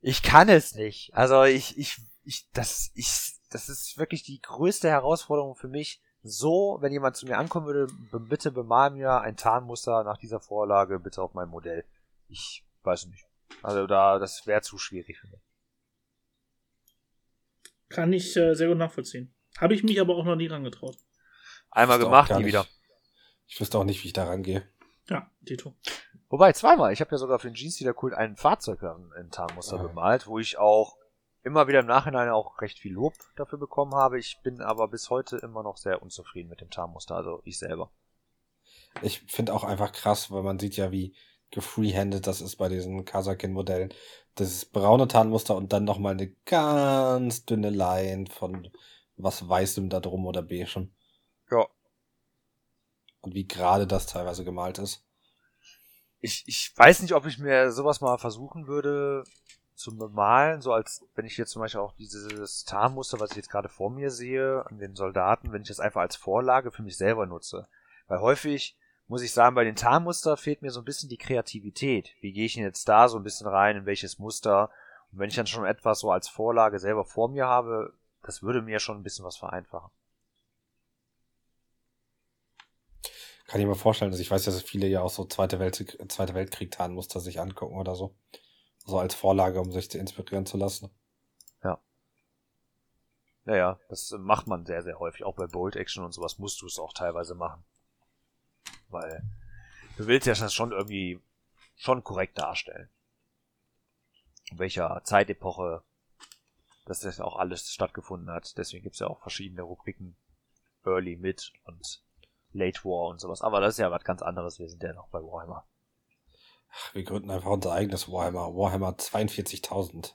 Ich kann es nicht. Also ich, ich, ich, das, ich, das ist wirklich die größte Herausforderung für mich. So, wenn jemand zu mir ankommen würde, bitte bemal mir ein Tarnmuster nach dieser Vorlage bitte auf mein Modell. Ich weiß nicht. Also da, das wäre zu schwierig für mich. Kann ich äh, sehr gut nachvollziehen. Habe ich mich aber auch noch nie rangetraut. Einmal gemacht, nie wieder. Ich wüsste auch nicht, wie ich da rangehe. Ja, Tito. Wobei, zweimal. Ich habe ja sogar für den Jeans wieder Kult ein Fahrzeug in Tarnmuster ah. bemalt, wo ich auch immer wieder im Nachhinein auch recht viel Lob dafür bekommen habe. Ich bin aber bis heute immer noch sehr unzufrieden mit dem Tarnmuster, also ich selber. Ich finde auch einfach krass, weil man sieht ja, wie gefreehanded das ist bei diesen Kasakin-Modellen. Das braune Tarnmuster und dann nochmal eine ganz dünne Line von was Weißem da drum oder beigem. Ja, und wie gerade das teilweise gemalt ist. Ich, ich weiß nicht, ob ich mir sowas mal versuchen würde zu malen, so als wenn ich jetzt zum Beispiel auch dieses Tarnmuster, was ich jetzt gerade vor mir sehe, an den Soldaten, wenn ich das einfach als Vorlage für mich selber nutze. Weil häufig muss ich sagen, bei den Tarnmuster fehlt mir so ein bisschen die Kreativität. Wie gehe ich denn jetzt da so ein bisschen rein, in welches Muster? Und wenn ich dann schon etwas so als Vorlage selber vor mir habe, das würde mir schon ein bisschen was vereinfachen. Kann ich mir vorstellen, dass ich weiß, dass viele ja auch so Zweite, Welt, Zweite Weltkrieg sich angucken oder so. So als Vorlage, um sich zu inspirieren zu lassen. Ja. Naja, das macht man sehr, sehr häufig. Auch bei Bolt Action und sowas musst du es auch teilweise machen. Weil du willst ja das schon irgendwie schon korrekt darstellen. In welcher Zeitepoche das ja auch alles stattgefunden hat. Deswegen gibt's ja auch verschiedene Rubriken. Early, Mid und Late War und sowas. Aber das ist ja was ganz anderes. Wir sind ja noch bei Warhammer. Ach, wir gründen einfach unser eigenes Warhammer. Warhammer 42.000.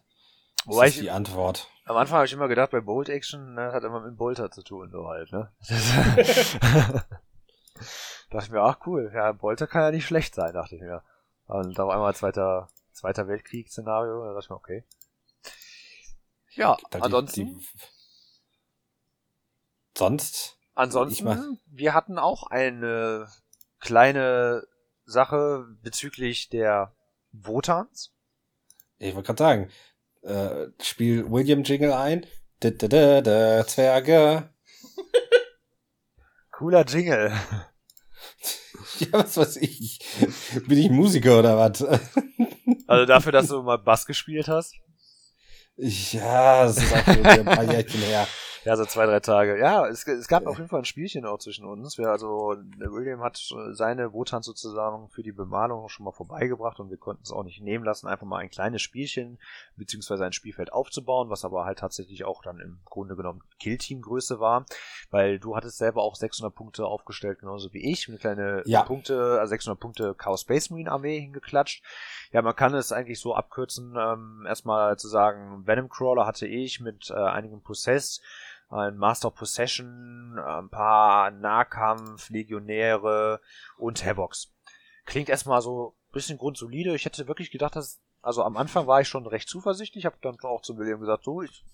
Wobei das ist ich, die Antwort. am Anfang habe ich immer gedacht, bei Bolt Action ne, hat immer mit Bolter zu tun, so halt, ne? dachte ich mir, ach cool, ja, Bolter kann ja nicht schlecht sein, dachte ich mir. Und auf einmal zweiter, zweiter Weltkrieg-Szenario, da dachte ich mir, okay. Ja, Da die- ansonsten, die- sonst? ansonsten, wir hatten auch eine kleine Sache bezüglich der Votans. Ich wollte gerade sagen, äh, spiel William Jingle ein. Da, da, da, da, Zwerge. Cooler Jingle. Ja, was weiß ich. Bin ich Musiker oder was? Also dafür, dass du mal Bass gespielt hast. Ja, das ist auch schon ein paar Jährchen her. Ja, so zwei, drei Tage. Ja, es, es gab auf jeden Fall ein Spielchen auch zwischen uns. Wir, also, William hat äh, seine Wotan sozusagen für die Bemalung schon mal vorbeigebracht und wir konnten es auch nicht nehmen lassen, einfach mal ein kleines Spielchen beziehungsweise ein Spielfeld aufzubauen, was aber halt tatsächlich auch dann im Grunde genommen Killteam-Größe war, weil du hattest selber auch 600 Punkte aufgestellt, genauso wie ich, eine kleine Ja. Punkte, also 600 Punkte Chaos Space Marine Armee hingeklatscht. Ja, man kann es eigentlich so abkürzen, ähm, erstmal zu sagen, Venom Crawler hatte ich mit äh, einigen Possessed, ein Master of Possession, ein paar Nahkampf, Legionäre und Havocs. Klingt erstmal so ein bisschen grundsolide. Ich hätte wirklich gedacht, dass, also am Anfang war ich schon recht zuversichtlich, habe dann auch zu William gesagt, so, ich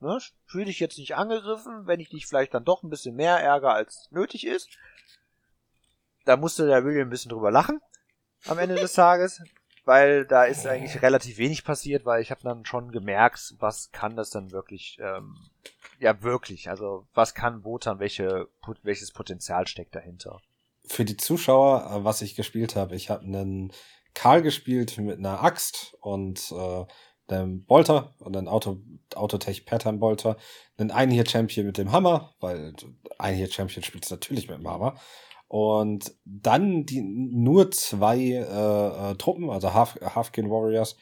ne, fühle dich jetzt nicht angegriffen, wenn ich dich vielleicht dann doch ein bisschen mehr ärgere, als nötig ist. Da musste der William ein bisschen drüber lachen am Ende des Tages, weil da ist eigentlich relativ wenig passiert, weil ich habe dann schon gemerkt, was kann das dann wirklich, ähm, ja wirklich, also was kann Wotan, welche, welches Potenzial steckt dahinter. Für die Zuschauer, äh, was ich gespielt habe, ich habe einen Karl gespielt mit einer Axt und äh, einem Bolter und einem Auto, Autotech Pattern Bolter, einen Einhier Champion mit dem Hammer, weil Einhier Champion spielt natürlich mit dem Hammer. Und dann die nur zwei äh, äh, Truppen, also Half, Halfkin Warriors,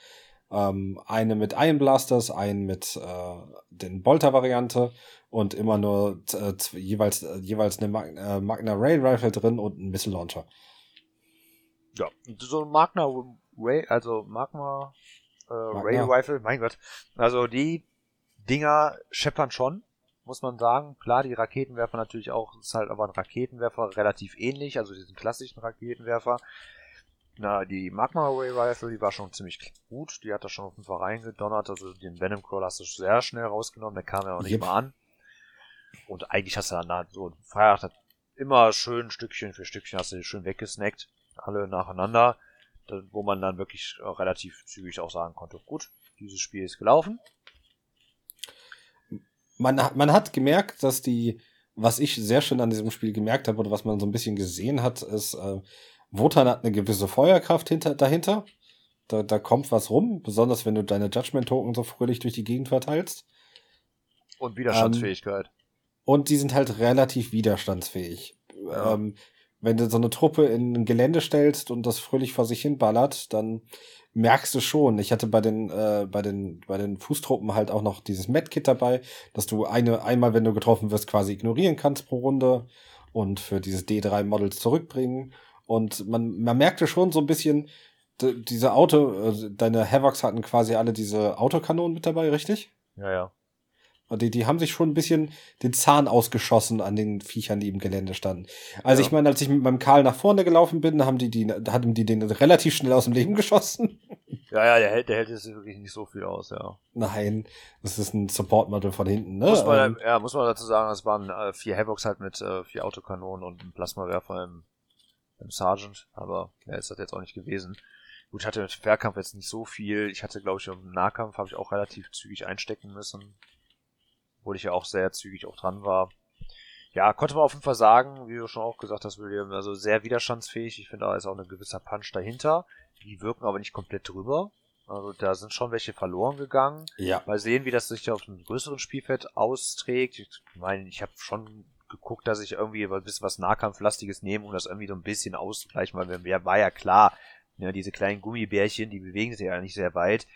ähm, eine mit Iron Blasters, einen mit äh, den Bolter-Variante und immer nur äh, jeweils, äh, jeweils eine Mag äh, Magna Rail Rifle drin und ein Missile Launcher. Ja, so ein Magna Ray, also Magma, äh, Magna. Rifle, mein Gott. Also die Dinger scheppern schon, muss man sagen. Klar, die Raketenwerfer natürlich auch, ist halt aber ein Raketenwerfer relativ ähnlich, also diesen klassischen Raketenwerfer. Na, die Magma Ray Rifle, die war schon ziemlich gut. Die hat da schon auf jeden Fall reingedonnert. Also den Venom Crawler hast du sehr schnell rausgenommen. Der kam ja auch nicht Yep. mal an. Und eigentlich hast du dann da so Freitag hat immer schön Stückchen für Stückchen hast du die schön weggesnackt. Alle nacheinander. Wo man dann wirklich äh, relativ zügig auch sagen konnte, gut, dieses Spiel ist gelaufen. Man, hat- man hat gemerkt, dass die, was ich sehr schön an diesem Spiel gemerkt habe oder was man so ein bisschen gesehen hat, ist, äh, Wotan hat eine gewisse Feuerkraft hinter, dahinter. Da, da kommt was rum, besonders wenn du deine Judgment-Token so fröhlich durch die Gegend verteilst. Und Widerstandsfähigkeit. Und die sind halt relativ widerstandsfähig. Ja. Ähm, wenn du so eine Truppe in ein Gelände stellst und das fröhlich vor sich hin ballert, dann merkst du schon. Ich hatte bei den, äh, bei den, bei den Fußtruppen halt auch noch dieses Medkit dabei, dass du eine, einmal, wenn du getroffen wirst, quasi ignorieren kannst pro Runde und für dieses D3-Models zurückbringen. Und man, man merkte schon so ein bisschen, diese Auto, äh, deine Havocs hatten quasi alle diese Autokanonen mit dabei, richtig? Ja, ja. Und die, die haben sich schon ein bisschen den Zahn ausgeschossen an den Viechern, die im Gelände standen. Also Ja. ich meine, als ich mit meinem Karl nach vorne gelaufen bin, haben die, die, haben die den relativ schnell aus dem Leben geschossen. Ja, ja, der hält, der hält jetzt wirklich nicht so viel aus, ja. Nein, das ist ein Support-Model von hinten, ne? Muss man, Ähm, ja, muss man dazu sagen, es waren äh, vier Havocs halt mit äh, vier Autokanonen und einem Plasmawerfer im, im Sergeant, aber mehr ist das jetzt auch nicht gewesen. Gut, ich hatte mit Fernkampf jetzt nicht so viel. Ich hatte, glaube ich, im Nahkampf habe ich auch relativ zügig einstecken müssen. Obwohl ich ja auch sehr zügig auch dran war. Ja, konnte man auf jeden Fall sagen, wie du schon auch gesagt hast, William, also sehr widerstandsfähig. Ich finde, da ist auch ein gewisser Punch dahinter. Die wirken aber nicht komplett drüber. Also da sind schon welche verloren gegangen. ja. Mal sehen, wie das sich auf einem größeren Spielfeld austrägt. Ich meine, ich habe schon geguckt, dass ich irgendwie ein bisschen was Nahkampflastiges nehme, um das irgendwie so ein bisschen auszugleichen, weil mir war ja klar, ja, diese kleinen Gummibärchen, die bewegen sich ja nicht sehr weit.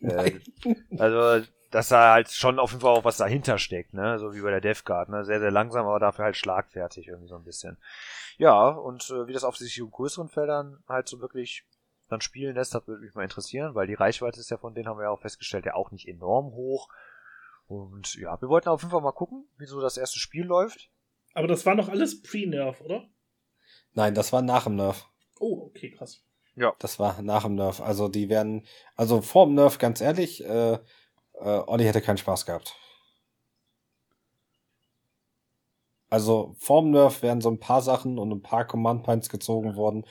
Äh, also, dass da halt schon auf jeden Fall auch was dahinter steckt, ne? So wie bei der Death Guard, ne? Sehr, sehr langsam, aber dafür halt schlagfertig irgendwie so ein bisschen. Ja, und äh, wie das auf sich in größeren Feldern halt so wirklich dann spielen lässt, das würde mich mal interessieren, weil die Reichweite ist ja von denen, haben wir ja auch festgestellt, ja auch nicht enorm hoch. Und ja, wir wollten auf jeden Fall mal gucken, wie so das erste Spiel läuft. Aber das war noch alles Pre-Nerf, oder? Nein, das war nach dem Nerf. Oh, okay, krass. Das war nach dem Nerf. Also die werden, also vor dem Nerf, ganz ehrlich, äh, äh, Olli hätte keinen Spaß gehabt. Also vor dem Nerf werden so ein paar Sachen und ein paar Command Points gezogen worden,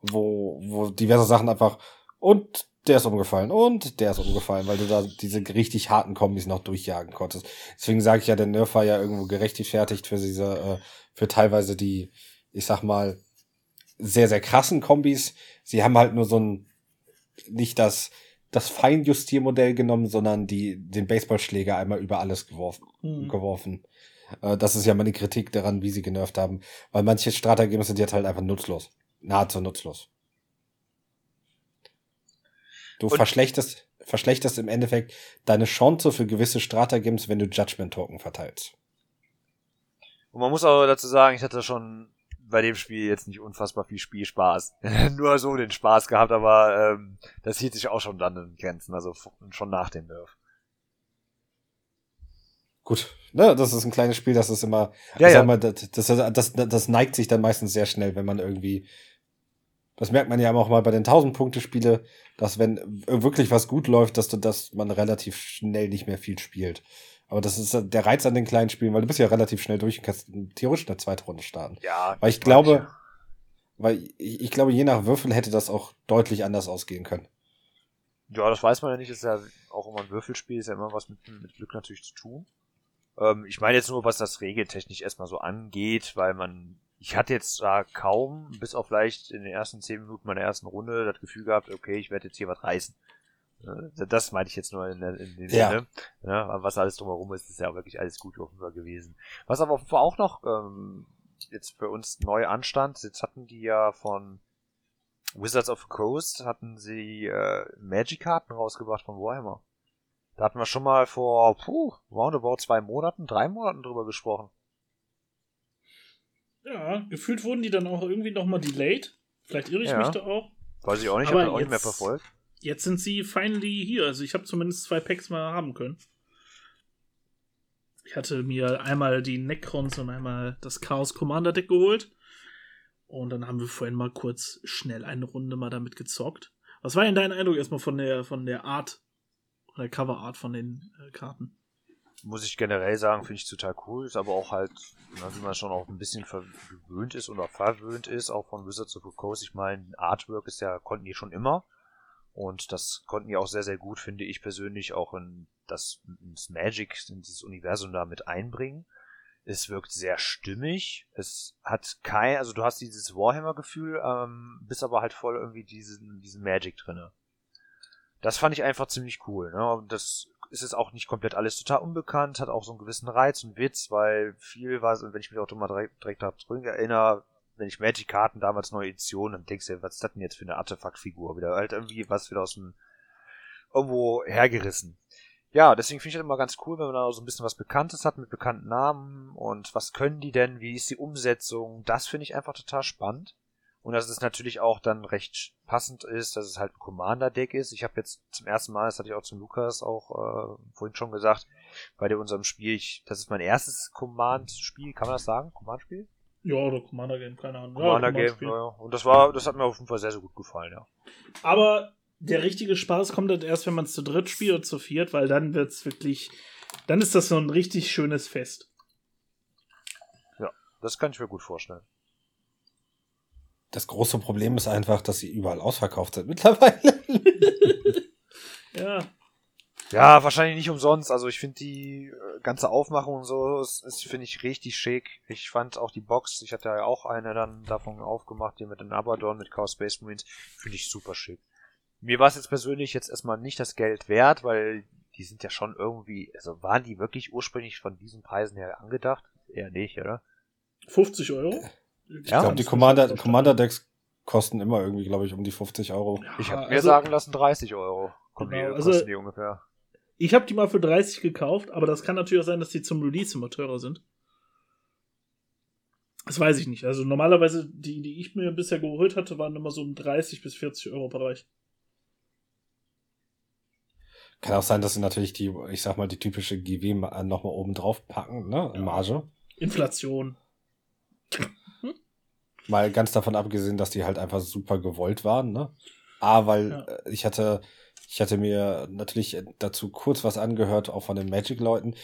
wo, wo diverse Sachen einfach und der ist umgefallen und der ist umgefallen, weil du da diese richtig harten Kombis noch durchjagen konntest. Deswegen sage ich ja, der Nerf war ja irgendwo gerechtfertigt für diese, äh, für teilweise die, ich sag mal, sehr, sehr krassen Kombis. Sie haben halt nur so ein, nicht das, das Feinjustiermodell genommen, sondern die, den Baseballschläger einmal über alles geworfen. Hm. geworfen. Äh, Das ist ja meine Kritik daran, wie sie genervt haben. Weil manche Stratagems sind jetzt halt einfach nutzlos. Nahezu nutzlos. Du Und- verschlechterst, verschlechterst im Endeffekt deine Chance für gewisse Stratagems, wenn du Judgment-Token verteilst. Und man muss auch dazu sagen, ich hatte schon bei dem Spiel jetzt nicht unfassbar viel Spielspaß. Nur so den Spaß gehabt, aber ähm, das hielt sich auch schon dann in Grenzen, also schon nach dem Nerf. Gut, ne, das ist ein kleines Spiel, das ist immer, Ja, ja. sag mal, das, das, das, das neigt sich dann meistens sehr schnell, wenn man irgendwie, das merkt man ja auch mal bei den 1000-Punkte-Spiele, dass wenn wirklich was gut läuft, dass du, dass man relativ schnell nicht mehr viel spielt. Aber das ist der Reiz an den kleinen Spielen, weil du bist ja relativ schnell durch und kannst theoretisch eine zweite Runde starten. Ja, Weil ich das glaube, meine weil ich, ich glaube, je nach Würfel hätte das auch deutlich anders ausgehen können. Ja, das weiß man ja nicht, ist ja auch immer ein Würfelspiel, ist ja immer was mit, mit Glück natürlich zu tun. Ähm, ich meine jetzt nur, was das regeltechnisch erstmal so angeht, weil man, ich hatte jetzt da kaum, bis auf vielleicht in den ersten zehn Minuten meiner ersten Runde, das Gefühl gehabt, okay, ich werde jetzt hier was reißen. Äh, Das meinte ich jetzt nur in, der- in dem Ja. Sinne. Ja, was alles drumherum ist, ist ja wirklich alles gut offenbar gewesen. Was aber offenbar auch noch ähm, jetzt für uns neu anstand, jetzt hatten die ja von Wizards of the Coast hatten sie äh, Magic-Karten rausgebracht von Warhammer. Da hatten wir schon mal vor, puh, roundabout zwei Monaten, drei Monaten drüber gesprochen. Ja, gefühlt wurden die dann auch irgendwie nochmal delayed. Vielleicht irre ich Ja. mich da auch. Weiß ich auch nicht, Aber habe ich auch nicht mehr jetzt- verfolgt. Jetzt sind sie finally hier. Also ich habe zumindest zwei Packs mal haben können. Ich hatte mir einmal die Necrons und einmal das Chaos Commander Deck geholt. Und dann haben wir vorhin mal kurz schnell eine Runde mal damit gezockt. Was war denn dein Eindruck erstmal von der, von der Art, von der Cover Art von den äh, Karten? Muss ich generell sagen, finde ich total cool. Ist aber auch halt, na, wie man schon auch ein bisschen ver- gewöhnt ist oder verwöhnt ist, auch von Wizards of the Coast. Ich meine, Artwork ist ja, konnten die schon immer. Und das konnten die auch sehr, sehr gut, finde ich persönlich, auch in das, ins Magic, in dieses Universum da mit einbringen. Es wirkt sehr stimmig. Es hat kein, also du hast dieses Warhammer-Gefühl, ähm, bist aber halt voll irgendwie diesen, diesen Magic drinne. Das fand ich einfach ziemlich cool. Ne? Und das ist jetzt auch nicht komplett alles total unbekannt, hat auch so einen gewissen Reiz und Witz, weil viel war, wenn ich mich auch mal direkt, direkt erinnere, wenn ich Magic-Karten damals neue Edition, dann denkst du was ist das denn jetzt für eine Artefaktfigur? Wieder halt irgendwie was wieder aus dem irgendwo hergerissen. Ja, deswegen finde ich das immer ganz cool, wenn man da so ein bisschen was Bekanntes hat mit bekannten Namen und was können die denn, wie ist die Umsetzung, das finde ich einfach total spannend. Und dass es natürlich auch dann recht passend ist, dass es halt ein Commander-Deck ist. Ich habe jetzt zum ersten Mal, das hatte ich auch zum Lukas auch äh, vorhin schon gesagt, bei der, unserem Spiel, ich, das ist mein erstes Command-Spiel, kann man das sagen? Command-Spiel? Ja, oder Commander Game, keine Ahnung. Commander ja, Game, ja. Und das war, das hat mir auf jeden Fall sehr, sehr gut gefallen, ja. Aber der richtige Spaß kommt halt erst, wenn man es zu dritt spielt oder zu viert, weil dann wird's wirklich, dann ist das so ein richtig schönes Fest. Ja, das kann ich mir gut vorstellen. Das große Problem ist einfach, dass sie überall ausverkauft sind mittlerweile. ja. Ja, wahrscheinlich nicht umsonst. Also ich finde die äh, ganze Aufmachung und so, ist, ist finde ich richtig schick. Ich fand auch die Box, ich hatte ja auch eine dann davon aufgemacht, die mit den Abaddon, mit Chaos Space Marines, finde ich super schick. Mir war es jetzt persönlich jetzt erstmal nicht das Geld wert, weil die sind ja schon irgendwie, also waren die wirklich ursprünglich von diesen Preisen her angedacht? Eher nicht, oder? 50 Euro? Ich ja, glaube, die Commander, Commander Decks kosten immer irgendwie, glaube ich, um die 50 Euro. Ja, ich habe mir also, sagen lassen 30 Euro. Kommen genau, die, also, die ungefähr. Ich habe die mal für 30 gekauft, aber das kann natürlich auch sein, dass die zum Release immer teurer sind. Das weiß ich nicht. Also normalerweise, die, die ich mir bisher geholt hatte, waren immer so um 30 bis 40 Euro Bereich. Kann auch sein, dass sie natürlich die, ich sag mal, die typische GW nochmal oben drauf packen, ne? Ja. Marge. Inflation. Mal ganz davon abgesehen, dass die halt einfach super gewollt waren, ne? A, weil ja. Äh, ich hatte ich hatte mir natürlich dazu kurz was angehört, auch von den Magic-Leuten,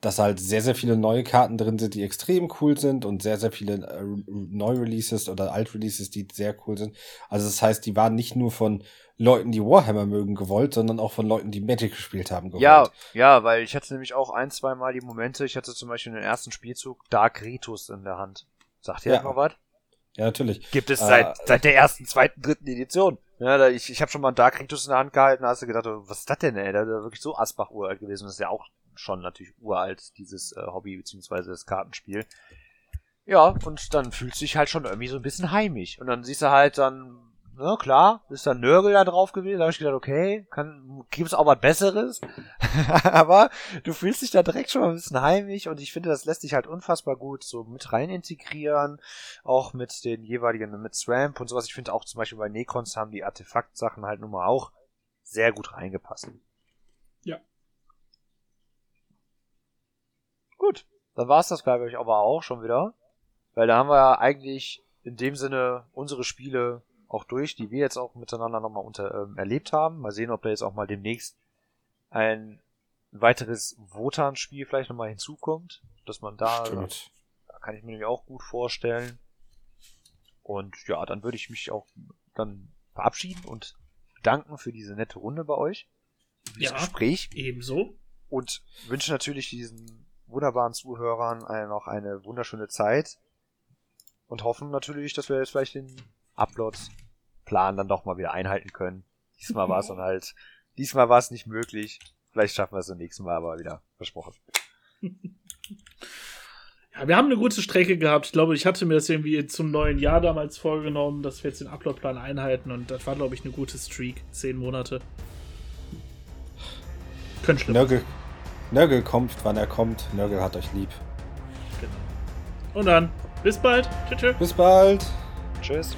dass halt sehr, sehr viele neue Karten drin sind, die extrem cool sind und sehr, sehr viele äh, Neu-Releases oder Alt-Releases, die sehr cool sind. Also das heißt, die waren nicht nur von Leuten, die Warhammer mögen, gewollt, sondern auch von Leuten, die Magic gespielt haben, gewollt. Ja, ja, weil ich hatte nämlich auch ein, zwei Mal die Momente, ich hatte zum Beispiel in den ersten Spielzug Dark Ritus in der Hand. Sagt ihr ja. noch was? Ja, natürlich. Gibt es seit, äh, seit der ersten, zweiten, dritten Edition. Ja, da, ich, ich habe schon mal einen Dark Rictus in der Hand gehalten, da hast du gedacht, was ist das denn, ey? Da ist wirklich so Asbach uralt gewesen. Das ist ja auch schon natürlich uralt, dieses äh, Hobby beziehungsweise das Kartenspiel. Ja, und dann fühlt sich halt schon irgendwie so ein bisschen heimisch. Und dann siehst du halt dann na klar, ist da Nörgel da drauf gewesen. Da habe ich gedacht, okay, kann, gibt's auch was Besseres? Aber du fühlst dich da direkt schon mal ein bisschen heimisch und ich finde, das lässt sich halt unfassbar gut so mit rein integrieren. Auch mit den jeweiligen, mit Swamp und sowas. Ich finde auch zum Beispiel bei Necrons haben die Artefakt-Sachen halt nun mal auch sehr gut reingepasst. Ja. Gut. Dann war's das, glaube ich, aber auch schon wieder. Weil da haben wir ja eigentlich in dem Sinne unsere Spiele auch durch, die wir jetzt auch miteinander nochmal unter, ähm, erlebt haben. Mal sehen, ob da jetzt auch mal demnächst ein weiteres Wotan-Spiel vielleicht nochmal hinzukommt, dass man da, Stimmt. da kann ich mir nämlich auch gut vorstellen. Und ja, dann würde ich mich auch dann verabschieden und bedanken für diese nette Runde bei euch. Für ja, Gespräch. Ebenso. Und wünsche natürlich diesen wunderbaren Zuhörern noch eine wunderschöne Zeit. Und hoffen natürlich, dass wir jetzt vielleicht den Upload-Plan dann doch mal wieder einhalten können. Diesmal war es dann halt, diesmal war es nicht möglich. Vielleicht schaffen wir es beim nächsten Mal aber wieder. Versprochen. Ja, wir haben eine gute Strecke gehabt. Ich glaube, ich hatte mir das irgendwie zum neuen Jahr damals vorgenommen, dass wir jetzt den Upload-Plan einhalten und das war, glaube ich, eine gute Streak. Zehn Monate. Könnte schlimm Nörgel, Nörgel kommt, wann er kommt. Nörgel hat euch lieb. Genau. Und dann, bis bald. Tschüss. Bis bald. Tschüss.